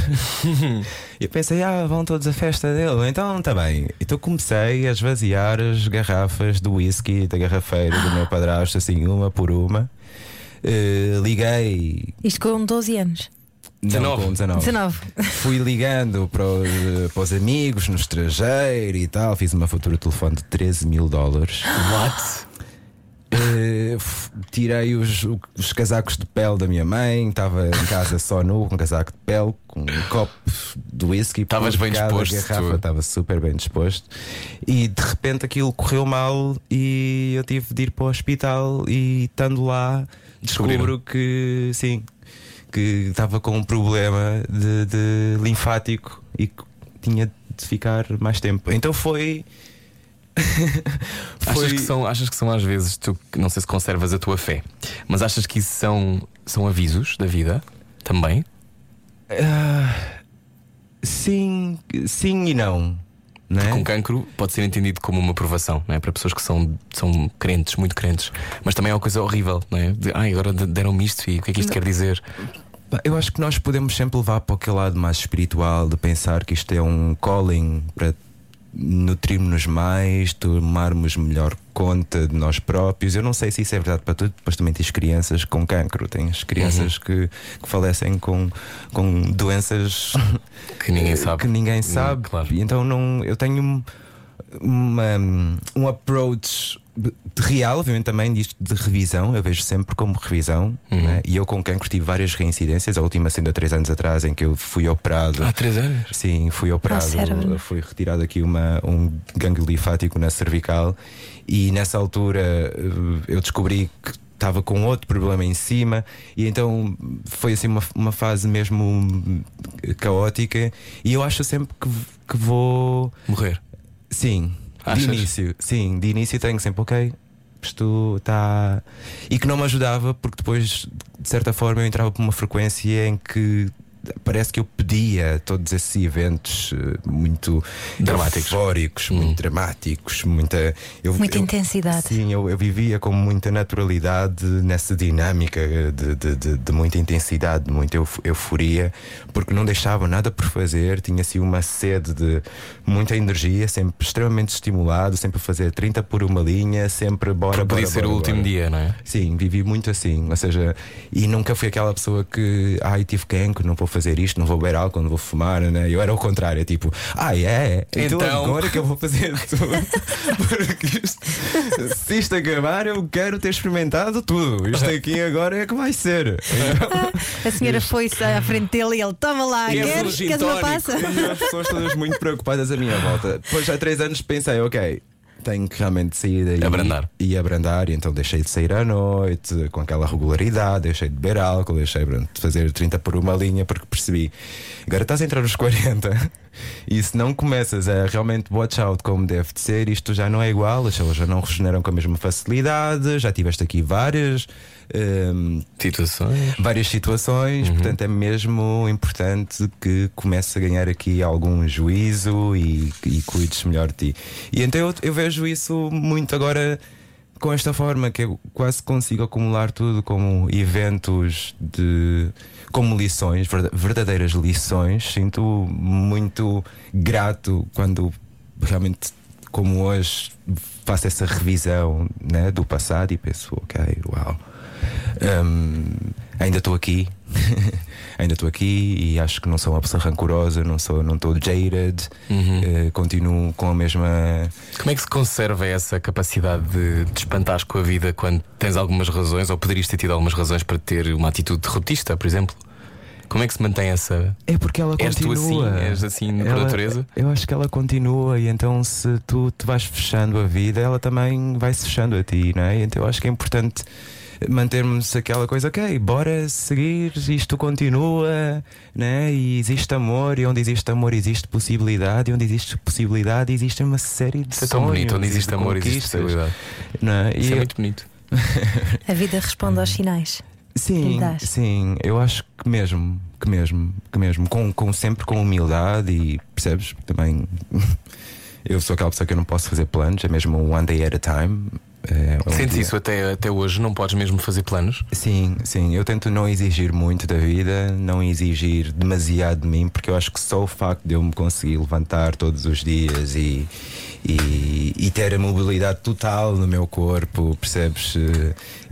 e eu pensei, ah, vão todos à festa dele, então está bem. Então comecei a esvaziar as garrafas do whisky da garrafeira do meu padrasto, assim, uma por uma. Eh, liguei Isto com 12 anos. não, 19. com 19. 19. Fui ligando para os, para os amigos no estrangeiro e tal. Fiz uma fatura de telefone de 13 mil dólares. What? F- tirei os, os casacos de pele da minha mãe. Estava em casa só nu, com um casaco de pele, com um copo de whisky. Estavas bem disposto, garrafa. Estava super bem disposto. E de repente aquilo correu mal e eu tive de ir para o hospital. E estando lá, descubro que sim, que estava com um problema de, de linfático e que tinha de ficar mais tempo. Então foi. Achas que, são, achas que são às vezes, tu não sei se conservas a tua fé, mas achas que isso são, são avisos da vida também? Ah, sim, sim e não. Né? Com cancro pode ser entendido como uma provação, não é? Para pessoas que são, são crentes, muito crentes, mas também é uma coisa horrível, não é? De, Ai, agora de- deram-me isto e o que é que isto quer dizer? Eu acho que nós podemos sempre levar para aquele lado mais espiritual de pensar que isto é um calling para nutrirmos mais, tomarmos melhor conta de nós próprios. Eu não sei se isso é verdade para tudo. Depois também tens crianças com cancro, tens crianças que, que falecem com, com doenças Que ninguém sabe. que ninguém sabe. claro. Então não, eu tenho um, uma- um approach de real, obviamente também disto de revisão, eu vejo sempre como revisão. Uhum. né? E eu com cancro tive várias reincidências, a última sendo há três anos atrás, em que eu fui operado. Há três anos. Sim, fui operado. cérebro. foi retirado aqui uma, um gânglio linfático na cervical e nessa altura eh, eu descobri que estava com outro problema em cima e então foi assim uma, uma fase mesmo caótica e eu acho sempre que, que vou Morrer. sim Achas? de início sim de início tenho sempre ok isto está e que não me ajudava porque depois de certa forma eu entrava por uma frequência em que parece que eu pedia todos esses eventos eh, muito Dramáticos. eufóricos, muito dramáticos, muita eu- Muita eu- intensidade. Sim, eu, eu vivia com muita naturalidade nessa dinâmica de, de, de- de muita intensidade, de muita euf- euforia, porque não deixava nada por fazer, tinha assim uma sede de muita energia, sempre extremamente estimulado, sempre a fazer 30 por uma linha, sempre bora, Podia bora, ser bora, o último bora. dia, não é? Sim, vivi muito assim, ou seja, e nunca fui aquela pessoa que, ai, tive cancro, não vou fazer isto, não vou beber álcool, não vou fumar, né? Eu era o contrário, é tipo, ai, é, então, Então- agora que eu vou fazer tudo, porque isto, se isto acabar, eu quero ter experimentado tudo, isto aqui agora é que vai ser. A senhora foi-se à frente dele e ele toma lá, Queres queres, queres uma passa? E as pessoas todas muito preocupadas à minha volta. Depois, há três anos, pensei, ok. Tenho que realmente sair Abrandar. e abrandar, e então deixei de sair à noite com aquela regularidade, deixei de beber álcool, deixei pronto, de fazer 30 por uma linha, porque percebi. Agora estás a entrar nos 40 e se não começas a realmente watch out como deve de ser, isto já não é igual, as células já não regeneram com a mesma facilidade, já tiveste aqui várias. Hum, Situações. várias situações, portanto é mesmo importante que comece a ganhar aqui algum juízo e, e cuides melhor de ti. E então eu, eu vejo isso muito agora com esta forma que eu quase consigo acumular tudo como eventos de como lições, verda- verdadeiras lições. Sinto muito grato quando realmente como hoje faço essa revisão né, do passado e penso, ok, uau. Hum, ainda estou aqui, ainda estou aqui e acho que não sou uma pessoa rancorosa, não sou, não estou jaded, eh, continuo com a mesma. Como é que se conserva essa capacidade de te espantares com a vida quando tens algumas razões ou poderias ter tido algumas razões para ter uma atitude derrotista, por exemplo? Como é que se mantém essa. É porque ela És tu continua. assim? És assim por Ela- natureza? Eu acho que ela continua e então se tu te vais fechando a vida, ela também vai se fechando a ti, não é? Então eu acho que é importante mantermos aquela coisa, ok, bora seguir, isto continua, né? E existe amor, e onde existe amor existe possibilidade, e onde existe possibilidade existe uma série de Isso é tão sonhos bonito. Onde de existe amor, existe possibilidade. não é? Isso E é eu- muito bonito. A vida responde aos sinais. Sim, sim, eu acho que mesmo, que mesmo, que mesmo, com, com sempre com humildade e percebes? Também eu sou aquela pessoa que eu não posso fazer planos, é mesmo um one day at a time. É, um Sentes isso até, até hoje? Não podes mesmo fazer planos? Sim, sim, eu tento não exigir muito da vida, não exigir demasiado de mim, porque eu acho que só o facto de eu me conseguir levantar todos os dias e, e, e ter a mobilidade total no meu corpo, percebes?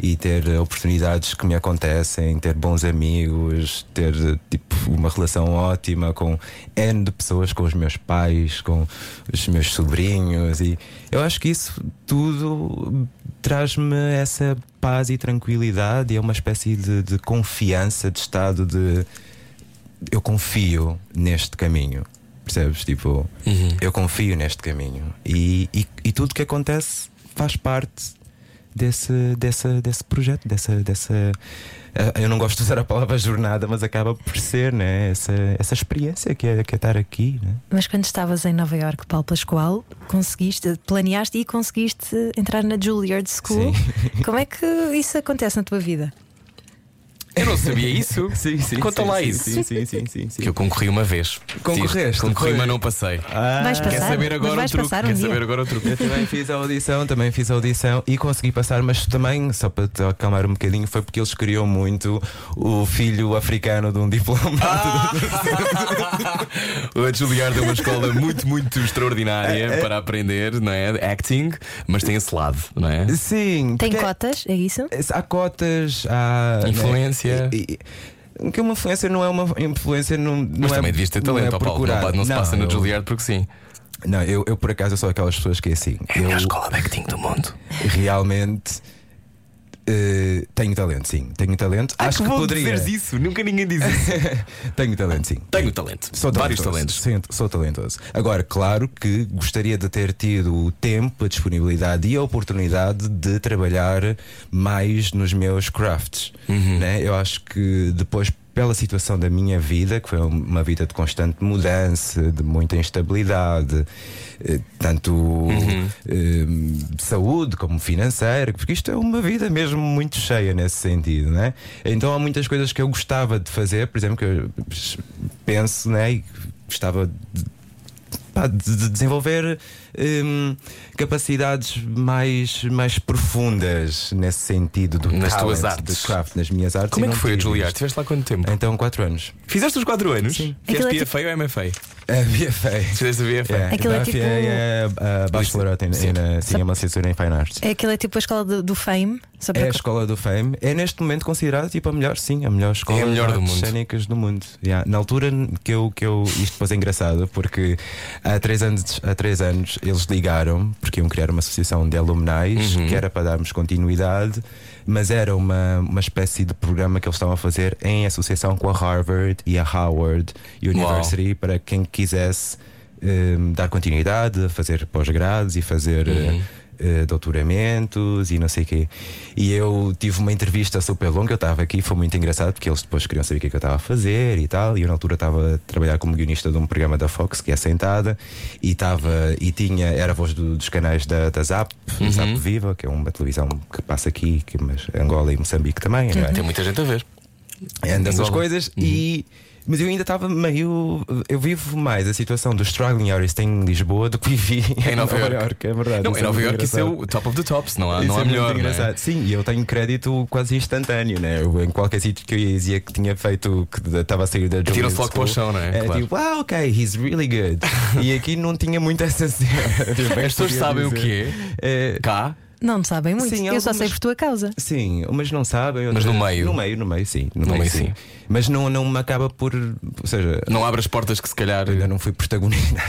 E ter oportunidades que me acontecem, ter bons amigos, ter tipo, uma relação ótima com N de pessoas, com os meus pais, com os meus sobrinhos, e eu acho que isso tudo traz-me essa paz e tranquilidade e é uma espécie de, de confiança, de estado de eu confio neste caminho. Percebes? Tipo, eu confio neste caminho e, e, e tudo que acontece faz parte desse, dessa, desse projeto, dessa, dessa. eh, Eu não gosto de usar a palavra jornada, mas acaba por ser né? essa, essa experiência que é, que é estar aqui. Né? Mas quando estavas em Nova York, Paulo Pascoal, conseguiste, planeaste e conseguiste entrar na Juilliard School. Como é que isso acontece na tua vida? Eu não sabia isso. Sim, sim. Conta sim, lá sim, isso. Sim, sim, sim, sim, sim. Que eu concorri uma vez. Concorreste? Concorri, mas não passei. Ah, Vais Quer passar? saber Mas agora o truque? um Quer dia. saber agora o truque? Eu também fiz a audição, também fiz a audição e consegui passar, mas também, só para te acalmar um bocadinho, foi porque eles queriam muito o filho africano de um diplomata. A Juilliard é uma escola muito, muito extraordinária para aprender, não é? Acting, mas tem esse lado, não é? Sim. Tem porque cotas, é isso? Há cotas, há. Influência. Né, e- e- que uma influência não é uma influência, não, não Mas é, também devias ter não talento, é ó Paulo. Não, não se passa na eu- Juilliard porque sim. Não, eu, eu por acaso sou aquelas pessoas que é assim. É a melhor eu escola de acting do mundo. realmente tenho talento, sim. Tenho talento. Acho que, poderia. isso, nunca ninguém diz isso. tenho talento, sim. Tenho talento. Sou Vários talentos. Sim, sou talentoso. Agora, claro que gostaria de ter tido o tempo, a disponibilidade e a oportunidade de trabalhar mais nos meus crafts. Uhum. Né? Eu acho que depois pela situação da minha vida, que foi uma vida de constante mudança, de muita instabilidade, eh, tanto eh, de saúde como financeira, porque isto é uma vida mesmo muito cheia nesse sentido, né? Então há muitas coisas que eu gostava de fazer, por exemplo, que eu penso, né? E gostava de pá, de, de desenvolver hum, capacidades mais, mais profundas nesse sentido do Nas talent, tuas artes. do craft, nas minhas artes. Como é que foi a tive Juilliard? isto. Estiveste lá quanto tempo? Então, 4 anos. Fizeste os 4 anos? Sim. É BFA ou MFA? A BFA. Fizeste a BFA? Yeah, Aquilo é a tipo- é a uh, sim, é uma licenciatura em Fine Arts. É aquilo é tipo a escola do, do Fame. Só para É a escola do Fame. É neste momento considerada tipo a melhor, sim, a melhor escola É a melhor de do artes mundo. cênicas do mundo. Yeah. Na altura que eu, que eu. Isto depois é engraçado, porque há três anos, há três anos eles ligaram, porque iam criar uma associação de alumnais, Uhum. que era para darmos continuidade, mas era uma, uma espécie de programa que eles estavam a fazer em associação com a Harvard e a Howard University para quem quisesse hum, dar continuidade, fazer pós-grados e fazer. Uhum. Eh, doutoramentos e não sei o quê. E eu tive uma entrevista super longa, eu estava aqui, foi muito engraçado porque eles depois queriam saber o que é que eu estava a fazer e tal. E eu na altura estava a trabalhar como guionista de um programa da Fox, que é Sentada, e estava e tinha, era a voz do- dos canais da, da Zap, Zap Viva, que é uma televisão que passa aqui, que, mas Angola e Moçambique também. não é? Tem muita gente a ver. É dessas Angola. coisas e. Mas eu ainda estava meio. Eu vivo mais a situação do struggling artist em Lisboa do que vivi Em Nova Iorque. É verdade. Não, em é Nova Iorque isso é o top of the tops, não há, Isso não há é melhor. é? engraçado. Sim, e eu tenho crédito quase instantâneo, né? Eu, em qualquer sítio que eu ia dizia que tinha feito, que estava a sair da Tira-se Juilliard logo para o chão, não é? É Claro. tipo, ah, ok, he's really good. e aqui não tinha muito essa cena. Tipo, As pessoas sabem o dizer. que é. É, Cá, Não sabem muito. Sim, eu só algumas- sei por tua causa. Sim, umas não sabem. Mas no meio? No meio, no meio, sim. No, No meio, meio, sim. sim. Mas não, não me acaba por. Ou seja, não abre as portas que se calhar. ainda não fui protagonista.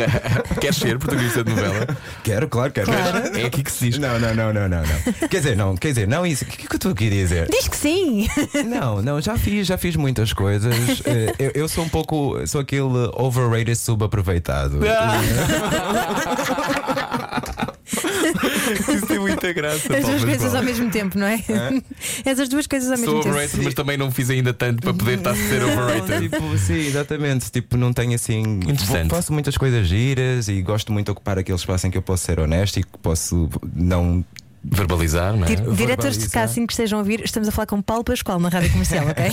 Queres ser protagonista de novela? quero, claro, quero. É aqui que se diz. Não, não, não, não, não, não. Quer dizer, não, quer dizer, não, isso. O que é que eu estou aqui a dizer? Diz que sim! Não, não, já fiz, já fiz muitas coisas. Eh, eu, eu sou um pouco, sou aquele overrated subaproveitado. Tem muita graça. As duas coisas ao mesmo tempo, não é? Essas duas coisas ao mesmo Sou tempo. overrated, mas também não fiz ainda tanto para poder estar a ser overrated. Tipo, sim, exatamente. Tipo, não tenho assim. Interessante. Faço muitas coisas giras e gosto muito de ocupar aquele espaço em que eu posso ser honesto e que posso não. Verbalizar, não é? Dir- Diretores de casting que estejam a ouvir, estamos a falar com Paulo Pascoal na rádio comercial, ok?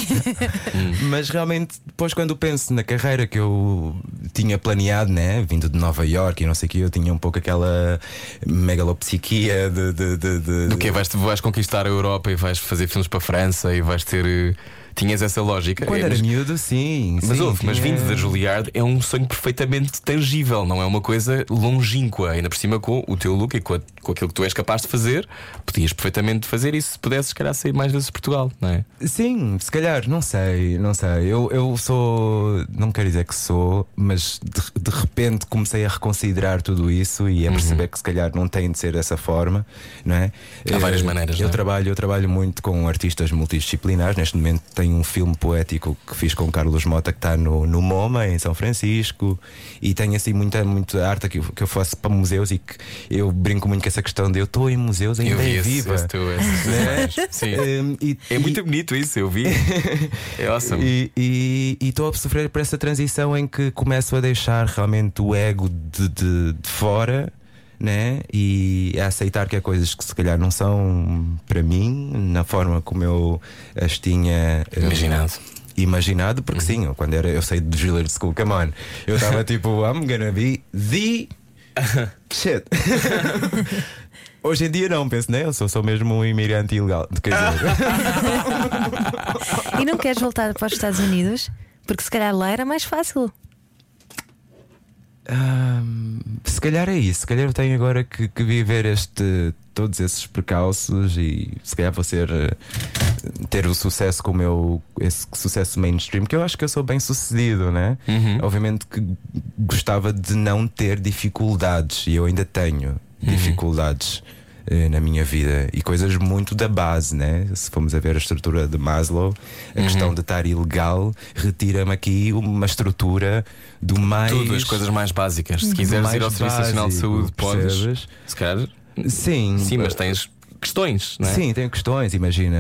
Mas realmente, depois, quando penso na carreira que eu tinha planeado, né? Vindo de Nova York e não sei o que, eu tinha um pouco aquela megalopsiquia de. de, de, de- Do que vais, vais conquistar a Europa e vais fazer filmes para a França e vais ter. Tinhas essa lógica. Quando É, era mas, miúdo, sim. mas sim, houve, mas vindo da Juilliard é um sonho perfeitamente tangível, não é uma coisa longínqua. Ainda por cima, com o teu look e com, a- com aquilo que tu és capaz de fazer, podias perfeitamente fazer isso se pudesses, se calhar, sair mais vezes de Portugal, não é? Sim, se calhar, não sei, não sei. Eu, eu sou, não quero dizer que sou, mas de, de repente comecei a reconsiderar tudo isso e a perceber que se calhar não tem de ser dessa forma, não é? Uhum. Há várias Eh, maneiras, Eu não é? trabalho, eu trabalho muito com artistas multidisciplinares. Neste momento tenho um filme poético que fiz com Carlos Mota que está no, no MoMA em São Francisco e tenho assim muita, muita arte que eu, que eu faço para museus e que eu brinco muito com essa questão de eu estou em museus ainda Eu vi é esse, viva. esse teu, esse, Né? Sim. Um, e- É e- muito bonito isso, eu vi. É awesome. e e- e estou a sofrer por essa transição em que começo a deixar realmente o ego de, de, de fora. Né? E a aceitar que há coisas que se calhar não são para mim, na forma como eu as tinha eh, Imaginado. imaginado, porque sim, eu, quando era, eu saí de Juilliard School, come on, eu estava tipo, I'm gonna be the shit. Hoje em dia não, penso, né? Eu sou só mesmo um imigrante ilegal. Quer dizer, e não queres voltar para os Estados Unidos? Porque se calhar lá era mais fácil. Se calhar é isso. Se calhar eu tenho agora que, que viver este, todos esses percalços e se calhar vou ser eh, ter o sucesso como eu, esse sucesso mainstream, que eu acho que eu sou bem sucedido, né? Obviamente que gostava de não ter dificuldades e eu ainda tenho dificuldades. Eh, Na minha vida e coisas muito da base, né? Se formos a ver a estrutura de Maslow, a questão de estar ilegal retira-me aqui uma estrutura do mais. Tudo, as coisas mais básicas. Se quiseres mais ir ao Serviço Nacional de Saúde, podes. Se calhar. Sim, Sim, mas tens questões, não é? Sim, tenho questões. Imagina,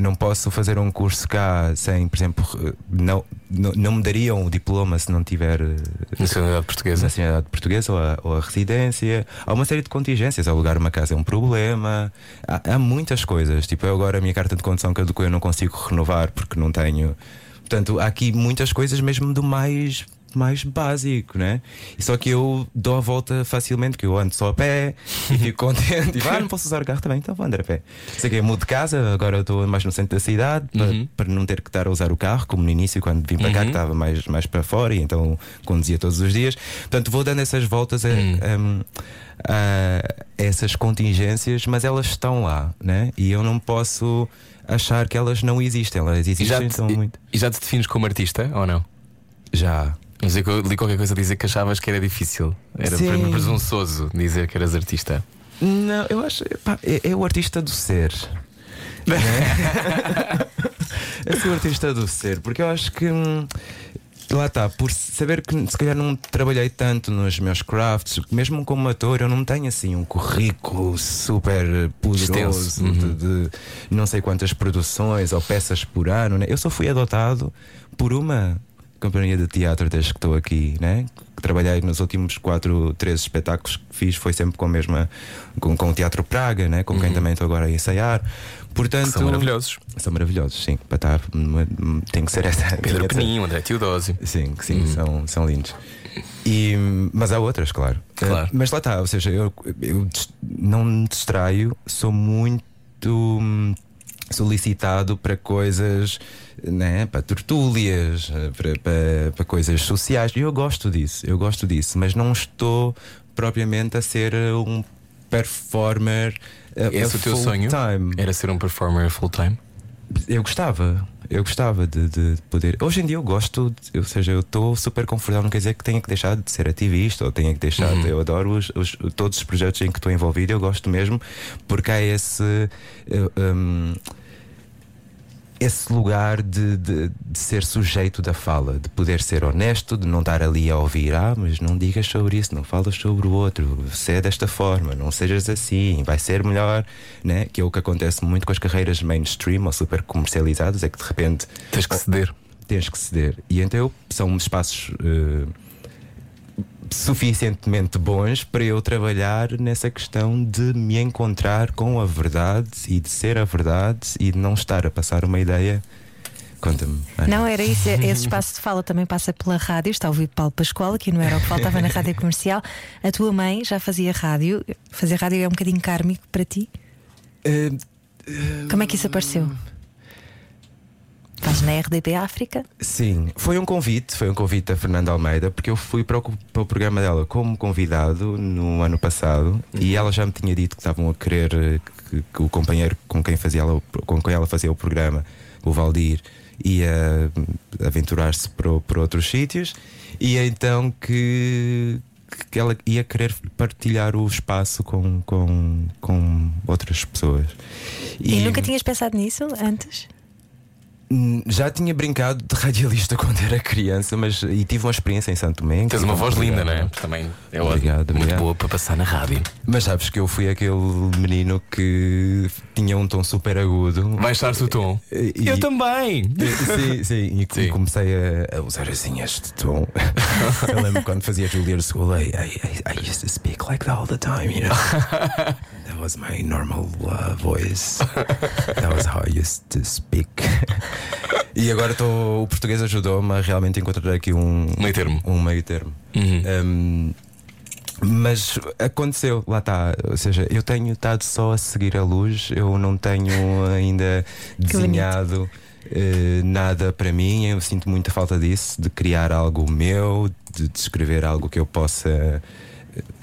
não posso fazer um curso cá sem, por exemplo, não, não, não me dariam o diploma se não tiver eh, Nacionalidade portuguesa. nacionalidade portuguesa ou a, ou a residência. Há uma série de contingências. Alugar uma casa é um problema. Há, há muitas coisas. Tipo, eu agora a minha carta de condução caducou, eu não consigo renovar porque não tenho. Portanto, há aqui muitas coisas mesmo do mais. Mais básico, né? E só que eu dou a volta facilmente, que eu ando só a pé e fico contente. E ah, não posso usar o carro também, então vou andar a pé. Sei que eu mudo de casa, agora estou mais no centro da cidade para, Uhum. para não ter que estar a usar o carro, como no início, quando vim para cá, que estava mais, mais para fora, e então conduzia todos os dias. Portanto, vou dando essas voltas a, Hum. a- a essas contingências, mas elas estão lá, né? E eu não posso achar que elas não existem. Elas E existem, já, te, muito. e já te defines como artista ou não? Já. Mas eu li qualquer coisa a dizer que achavas que era difícil. Era Sim. para mim presunçoso dizer que eras artista. Não, eu acho. pá, é, é o artista do ser. né? é ser o artista do ser, porque eu acho que. hum, Lá está, por saber que se calhar não trabalhei tanto nos meus crafts, mesmo como ator, eu não tenho assim um currículo super poderoso. Uhum. de, de não sei quantas produções ou peças por ano. Né? Eu só fui adotado por uma companhia de teatro desde que estou aqui, né? Trabalhei nos últimos quatro, três espetáculos que fiz, foi sempre com a mesma, com, com o Teatro Praga, né? Com quem também estou agora a ensaiar. Portanto, Uhum. São maravilhosos. São maravilhosos, sim. Para estar, numa- tem que ser essa. Pedro Peninho, André Teodósio. Sim, sim, são, são lindos. E, mas há outras, claro. Claro. Eh, mas lá está, ou seja, eu, eu não me distraio, sou muito hum, solicitado para coisas, né, para tertúlias, eh, para, para, para coisas sociais. E eu gosto disso, eu gosto disso, mas não estou propriamente a ser eh, um performer. eh, Esse a o teu full sonho? Time. Era ser um performer full-time? Eu gostava, eu gostava de, de poder. Hoje em dia eu gosto, de- ou seja, eu estou super confortável. Não quer dizer que tenha que deixar de ser ativista ou tenha que deixar. de- Eu adoro os, os- todos os projetos em que estou envolvido, eu gosto mesmo, porque há esse. um, esse lugar de, de, de ser sujeito da fala, de poder ser honesto, de não estar ali a ouvir, ah, mas não digas sobre isso, não falas sobre o outro, se é desta forma, não sejas assim, vai ser melhor, né? que é o que acontece muito com as carreiras mainstream ou super comercializadas, é que de repente Tens que ceder. tens que ceder. E então são espaços eh, suficientemente bons para eu trabalhar nessa questão de me encontrar com a verdade e de ser a verdade e de não estar a passar uma ideia. Conta-me. Não, era isso. Esse espaço de fala também passa pela rádio. Está a ouvir Paulo Pascoal, que não era o que faltava na rádio comercial. A tua mãe já fazia rádio. Fazer rádio é um bocadinho kármico para ti. Eh, Como é que isso apareceu? Faz na RDP África? Sim, foi um convite, foi um convite da Fernanda Almeida, porque eu fui para o, para o programa dela como convidado no ano passado e ela já me tinha dito que estavam a querer que, que o companheiro com quem, fazia ela, o- com quem ela fazia o programa, o Valdir, ia hum, aventurar-se para, para outros sítios e então que, que ela ia querer partilhar o espaço com, com, com outras pessoas. E, nunca tinhas pensado nisso antes? Hum, Já tinha brincado de radialista quando era criança, mas e tive uma experiência em Santo Tomé. Tens uma um voz linda, não é? Também é Obrigado, muito obrigado. boa para passar na rádio. Mas sabes que eu fui aquele menino que tinha um tom super agudo. Baixar-se o tom. E- Eu e- também. Sim, sim, e Sim. comecei a, a usar assim este tom. eu lembro quando fazia Julian School, I, I- I used to speak like that all the time, you know. That was my normal uh, voice. That was how I used to speak. e agora tô, o português ajudou-me a realmente encontrar aqui um Meio termo. Um meio termo. Uhum. Um, mas aconteceu, lá está. Ou seja, eu tenho estado só a seguir a luz, eu não tenho ainda desenhado eh, nada para mim. Eu sinto muita falta disso, de criar algo meu, de descrever algo que eu possa,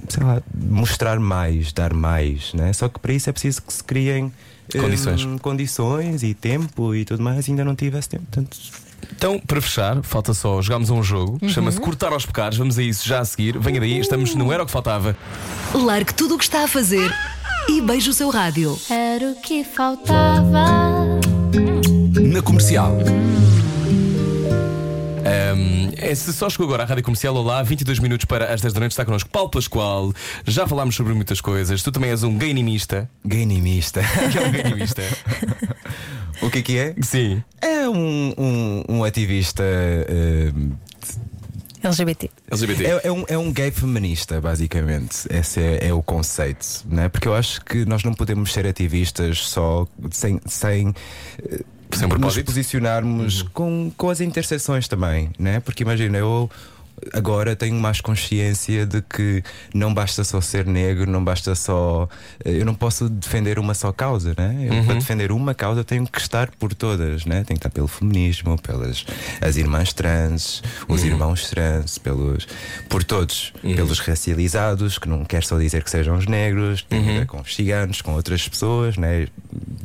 sei lá, mostrar mais, dar mais. Né? Só que para isso é preciso que se criem. eh, Condições. condições e tempo e tudo mais, ainda não tive esse tempo. Portanto, Então, para fechar, falta só jogarmos a um jogo, chama-se Cortar aos Pecados. Vamos a isso já a seguir. Venha daí, estamos no Era o que Faltava. Largue tudo o que está a fazer e beije o seu rádio. Era o que faltava. Na comercial. Ahm, é se só chegou agora à Rádio Comercial, olá, 22 minutos para as 10 da noite, está connosco Paulo Pascoal. Já falámos sobre muitas coisas. Tu também és um gainimista. Gainimista. que é um gainimista? o que é que é? Sim. É um, um, um ativista. eh, LGBT. LGBT. É, é um, é um gay feminista, basicamente. Esse é, é o conceito, né? Porque eu acho que nós não podemos ser ativistas só sem. sem eh, Sem nos posicionarmos com, com as interseções também, né? Porque imagina, eu agora tenho mais consciência de que não basta só ser negro, não basta só. eh, Eu não posso defender uma só causa, né? Eu, Para defender uma causa tenho que estar por todas, né? Tenho que estar pelo feminismo, pelas as irmãs trans, os irmãos trans, pelos, por todos, pelos racializados, que não quer só dizer que sejam os negros, tem a ver com os ciganos, com outras pessoas, né?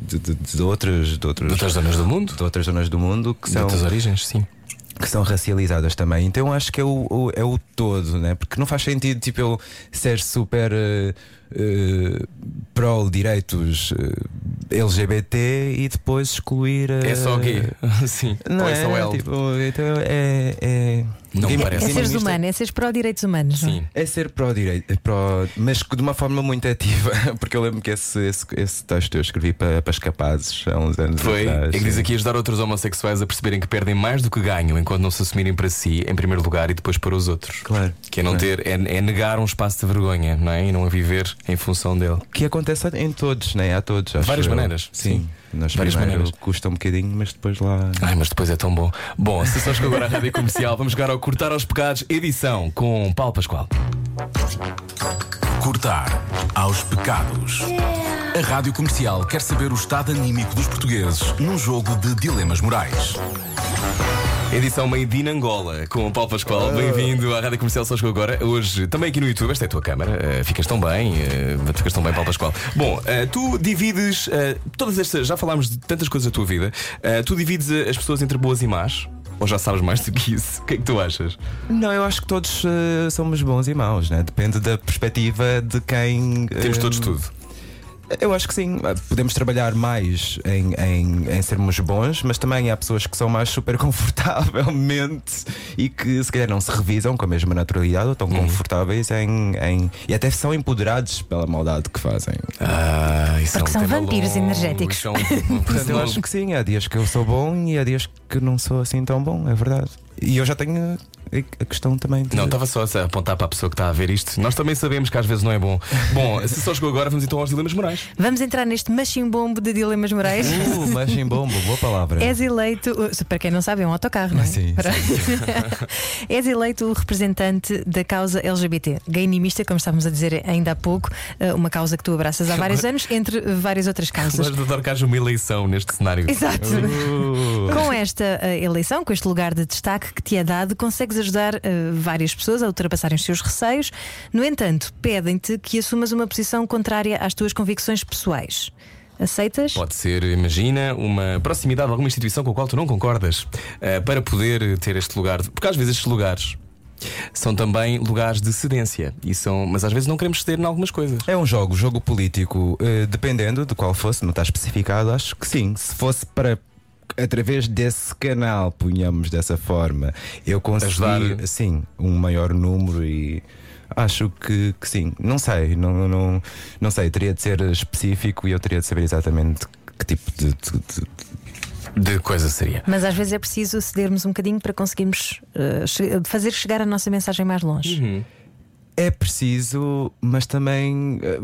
De, de, de outras, de outros De outras zonas do mundo? de outras zonas do mundo que De são, outras origens, sim. Que são racializadas também. Então acho que é o, o- é o todo, né? Porque não faz sentido tipo eu ser super eh, eh, pró-direitos eh, LGBT e depois excluir. eh, É só gay. sim. Não Ou é é, só L. tipo, então é, é, Não me Gay- parece. É seres feminista- humanos, é seres pró-direitos humanos. não é? Sim. É ser pró-direito, é pró, mas de uma forma muito ativa, porque eu lembro que esse, esse, esse texto eu escrevi para, para os capazes há uns anos Foi. atrás. É que diz sim. aqui ajudar outros homossexuais a perceberem que perdem mais do que ganham enquanto não se assumirem para si, em primeiro lugar, e depois para os outros. Claro. Que é não Claro. ter, é, é negar um espaço de vergonha, não é? E não a viver em função dele. Que acontece em todos, né? Há todos. acho Várias eu. maneiras, Sim. sim. Várias maneiras. custa um bocadinho, mas depois lá. Ai, mas depois é tão bom. Bom, se só chegou agora à rádio comercial, vamos jogar ao Cortar aos Pecados, edição com Paulo Pascoal. Cortar aos pecados. A Rádio Comercial quer saber o estado anímico dos portugueses num jogo de dilemas morais. Edição Made in Angola com o Paulo Pascoal. Bem-vindo à Rádio Comercial Só Chegou Agora. Hoje também aqui no YouTube, esta é a tua câmara. eh, ficas tão bem, eh, ficas tão bem, Paulo Pascoal. Bom, eh, tu divides todas estas. Já falámos de tantas coisas da tua vida. Tu divides as pessoas entre boas e más? Ou já sabes mais do que isso? O que é que tu achas? Não, eu acho que todos somos bons e maus, né? Depende da perspectiva de quem. Temos todos tudo. Eu acho que sim. Podemos trabalhar mais em, em, em sermos bons, mas também há pessoas que são mais super confortavelmente e que se calhar não se revisam com a mesma naturalidade ou estão Uhum. confortáveis em, em. e até são empoderados pela maldade que fazem. Ah, isso Porque é um são vampiros longo, energéticos. isso é Portanto, eu acho que sim, há dias que eu sou bom e há dias que não sou assim tão bom, é verdade. E eu já tenho a, questão também de. Não, estava só a apontar para a pessoa que está a ver isto. Nós também sabemos que às vezes não é bom. Bom, se só chegou agora, vamos então aos dilemas morais. Vamos entrar neste machimbombo de dilemas morais. Uh, mas em bombo, boa palavra. És eleito, uh, para quem não sabe, é um autocarro, não é? Sim, Para- És eleito o representante da causa LGBT, gaynimista, como estávamos a dizer ainda há pouco, uh, uma causa que tu abraças há vários anos, entre várias outras causas. Mas que haja uma eleição neste cenário. Exato. Uh, Com esta uh, eleição, com este lugar de destaque que te é dado, consegues ajudar uh, várias pessoas a ultrapassarem os seus receios. No entanto, pedem-te que assumas uma posição contrária às tuas convicções pessoais. Aceitas? Pode ser, imagina, uma proximidade de alguma instituição com a qual tu não concordas, eh, para poder ter este lugar. de- Porque às vezes estes lugares são também lugares de cedência, e são, mas às vezes não queremos ceder em algumas coisas. É um jogo, jogo político, eh, dependendo de qual fosse, não está especificado, acho que sim. Se fosse para através desse canal, punhamos dessa forma, eu conseguir Ajudar. sim, um maior número e acho que, que sim. Não sei, não, não, não sei, teria de ser específico e eu teria de saber exatamente que tipo de- de- de De coisa seria. Mas às vezes é preciso cedermos um bocadinho para conseguirmos uh, che- fazer chegar a nossa mensagem mais longe. É preciso, mas também. eh,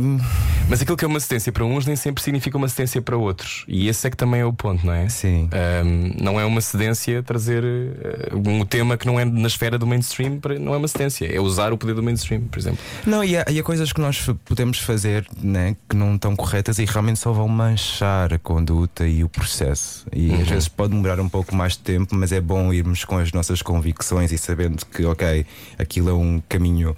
Mas aquilo que é uma assistência para uns nem sempre significa uma assistência para outros. E esse é que também é o ponto, não é? Sim. Ahm, não é uma cedência trazer eh, um tema que não é na esfera do mainstream, não é uma cedência, é usar o poder do mainstream, por exemplo. Não, e há, e há coisas que nós podemos fazer né, que não estão corretas e realmente só vão manchar a conduta e o processo. E às vezes pode demorar um pouco mais de tempo, mas é bom irmos com as nossas convicções e sabendo que, ok, aquilo é um caminho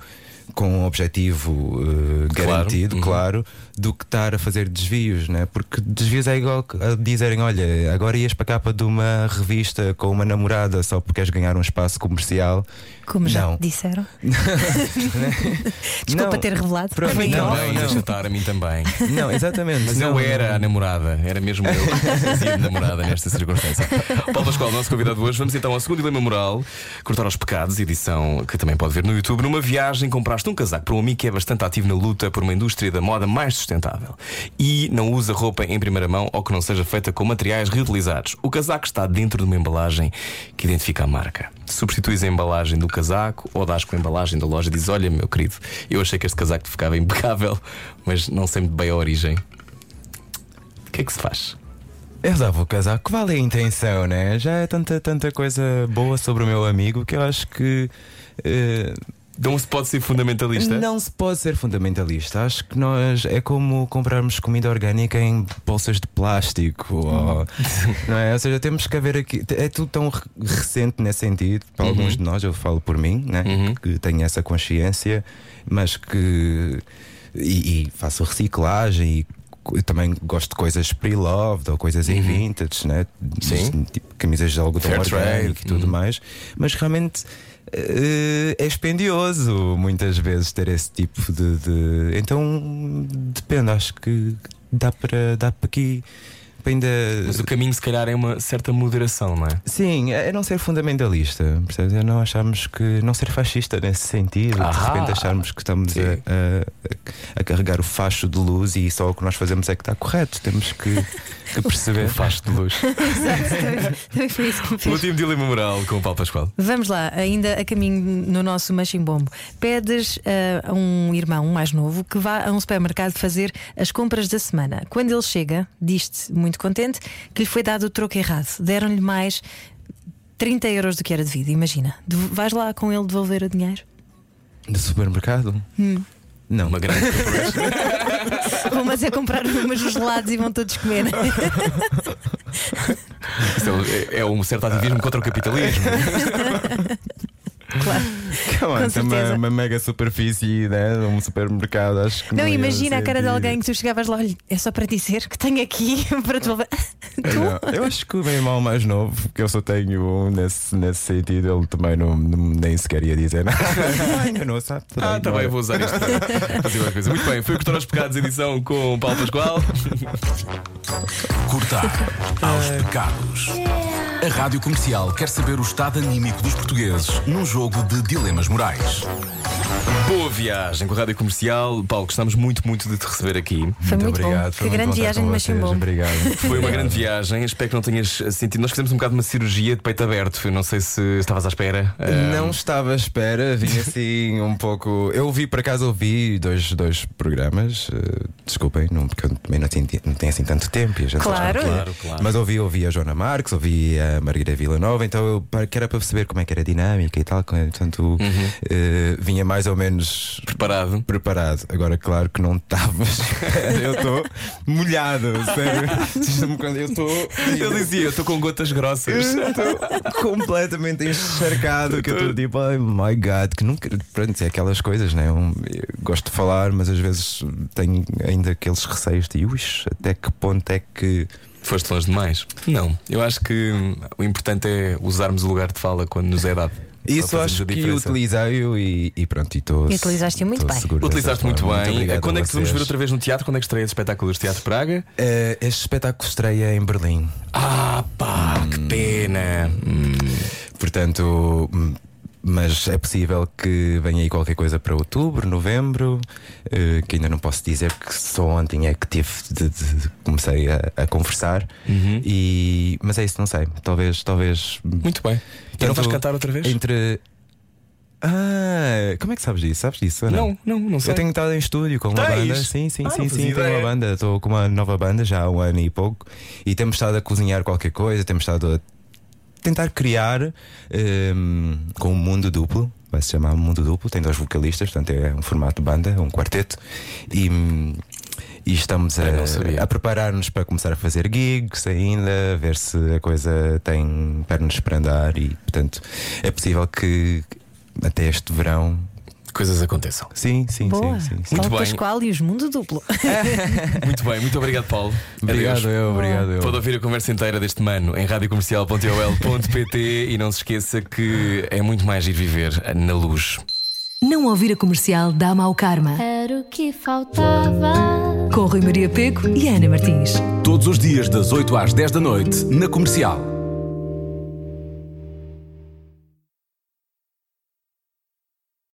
com um objetivo eh, Claro. garantido, Uhum. claro, do que estar a fazer desvios, né? Porque desvios é igual a dizerem: olha, agora ias para a capa de uma revista com uma namorada só porque queres ganhar um espaço comercial. Como já Não. te disseram. Desculpa Não. ter revelado. Pronto, Foi em não, não. deixa estar a mim também. Não, exatamente. Mas não, eu era a namorada, era mesmo eu que fazia namorada nesta circunstância. Paulo Pascoal, nosso convidado hoje, vamos então ao segundo dilema moral: cortar aos pecados, edição que também pode ver no YouTube. Numa viagem, compraste um casaco para um amigo que é bastante ativo na luta por uma indústria da moda mais sustentável e não usa roupa em primeira mão ou que não seja feita com materiais reutilizados. O casaco está dentro de uma embalagem que identifica a marca. Substituis a embalagem do casaco ou dás com a embalagem da loja e dizes: Olha, meu querido, eu achei que este casaco ficava impecável, mas não sei muito bem a origem. O que é que se faz? Eu dava o casaco, qual é a intenção, né? Já é tanta, tanta coisa boa sobre o meu amigo que eu acho que. eh, Não se pode ser fundamentalista? Não se pode ser fundamentalista. Acho que nós é como comprarmos comida orgânica em bolsas de plástico. Ou, não é? Ou seja, temos que haver aqui. É tudo tão re- recente nesse sentido. Para alguns de nós, eu falo por mim, né? Uhum. que tenho essa consciência, mas que. E, e faço reciclagem e. também gosto de coisas pre-loved ou coisas em vintage, né? Sim. tipo camisas de algodão orgânico e tudo Uhum. mais, mas realmente é expendioso muitas vezes ter esse tipo de, de- Então depende, acho que dá para dá para aqui ainda. Mas o caminho, se calhar, é uma certa moderação, não é? Sim, é não ser fundamentalista, percebes? É não acharmos que. não ser fascista nesse sentido, de Ahá. repente acharmos que estamos a, a- a carregar o facho de luz e só o que nós fazemos é que está correto. Temos que, que perceber. O facho de luz. Exato, também foi isso que me o último dilema moral com o Paulo Pascoal. Vamos lá, ainda a caminho no nosso machimbombo. Pedes ah, a um irmão mais novo que vá a um supermercado fazer as compras da semana. Quando ele chega, diz-te muito contente que lhe foi dado o troco errado. Deram-lhe mais 30 euros do que era devido. Imagina, De- vais lá com ele devolver o dinheiro? De supermercado? Não. Uma grande. Vão mas é comprar umas gelados e vão todos comer. Isto é, é um certo ativismo contra o capitalismo. claro. Com uma, uma mega superfície, né? Um supermercado, acho que Não, não. imagina a cara de alguém que tu chegavas lá, olha, é só para dizer que tenho aqui para devolver. Não, eu acho que o meu irmão mais novo, que eu só tenho um nesse, nesse sentido, ele também não, não- nem sequer ia dizer nada. Ainda não sabe. Ah, tá bem, vou usar isto para fazer uma coisa. Muito bem, foi o Cortar aos Pecados, edição com o Paulo Pascoal. Cortar aos pecados. A Rádio Comercial quer saber o estado anímico dos portugueses num jogo de dilemas morais. Boa viagem com a Rádio Comercial. Paulo, gostamos muito, muito de te receber aqui. Foi muito, obrigado. bom. foi Que muito grande viagem com de vocês, machimbombo. Obrigado. Foi uma grande viagem, espero que não tenhas sentido. Nós fizemos um bocado uma cirurgia de peito aberto. Eu não sei se estavas à espera. Ah, Não estava à espera, vim assim um pouco. Eu ouvi, por acaso, ouvi dois, dois programas. eh, desculpem, não, porque eu também não tenho, não tenho assim tanto tempo. E a gente Claro. Claro, claro. Mas ouvi, ouvi a Joana Marques, ouvi a Margarida Villanova, então eu para- que era para perceber como é que era a dinâmica e tal. Portanto, Uhum. eh, vinha mais ou menos Preparado. preparado. Agora, claro que não estava. eu estou molhado, sério. Eu estou. Eu dizia, eu estou com gotas grossas. Estou completamente encharcado. Que eu estou tipo, oh my god, que nunca. Pronto, é aquelas coisas, né? Eu gosto de falar, mas às vezes tenho ainda aqueles receios de, ui, até que ponto é que. Foste longe demais? Não. Eu acho que o importante é usarmos o lugar de fala quando nos é dado. Isso acho que utilizei-o e, e pronto, e estou. E utilizaste-o muito bem. Utilizaste muito bem. obrigado Quando é que te vamos ver outra vez no teatro? Quando é que estreia esse espetáculo do Teatro Praga? Eh, este espetáculo estreia em Berlim. Ah, pá, que pena. Hum. Portanto, hum, mas é possível que venha aí qualquer coisa para outubro, novembro, eh, que ainda não posso dizer, porque só ontem é que tive de, de- de- comecei a, a conversar. Uhum. E, mas é isso, não sei. Talvez, talvez. Muito bem. E não vais cantar outra vez? Entre. Ah, como é que sabes disso? Sabes disso? ou Não, não, não sei. Eu tenho estado em estúdio com uma Tens? banda. Sim, sim, Ah, sim, não sim. fazia Tenho ideia. uma banda. Estou com uma nova banda já há um ano e pouco. E temos estado a cozinhar qualquer coisa, temos estado a tentar criar ehm, com um mundo duplo. Vai se chamar Mundo Duplo, tem dois vocalistas, portanto é um formato de banda, um quarteto. E, e estamos a, a preparar-nos para começar a fazer gigs ainda, a ver se a coisa tem pernas para andar e, portanto, é possível que até este verão coisas aconteçam. Sim, sim, Boa. sim, sim, sim. Muito Paulo bem. Pascoal e os Mundo Duplo. Muito bem, muito obrigado, Paulo. Obrigado, Adeus. eu, obrigado. Eu. Pode ouvir a conversa inteira deste mano em radiocomercial.ol.pt e não se esqueça que é muito mais ir viver na luz. Não ouvir a comercial dá mau karma. Era o que faltava. Com Rui Maria Peco e Ana Martins. Todos os dias das 8 às 10 da noite, na comercial.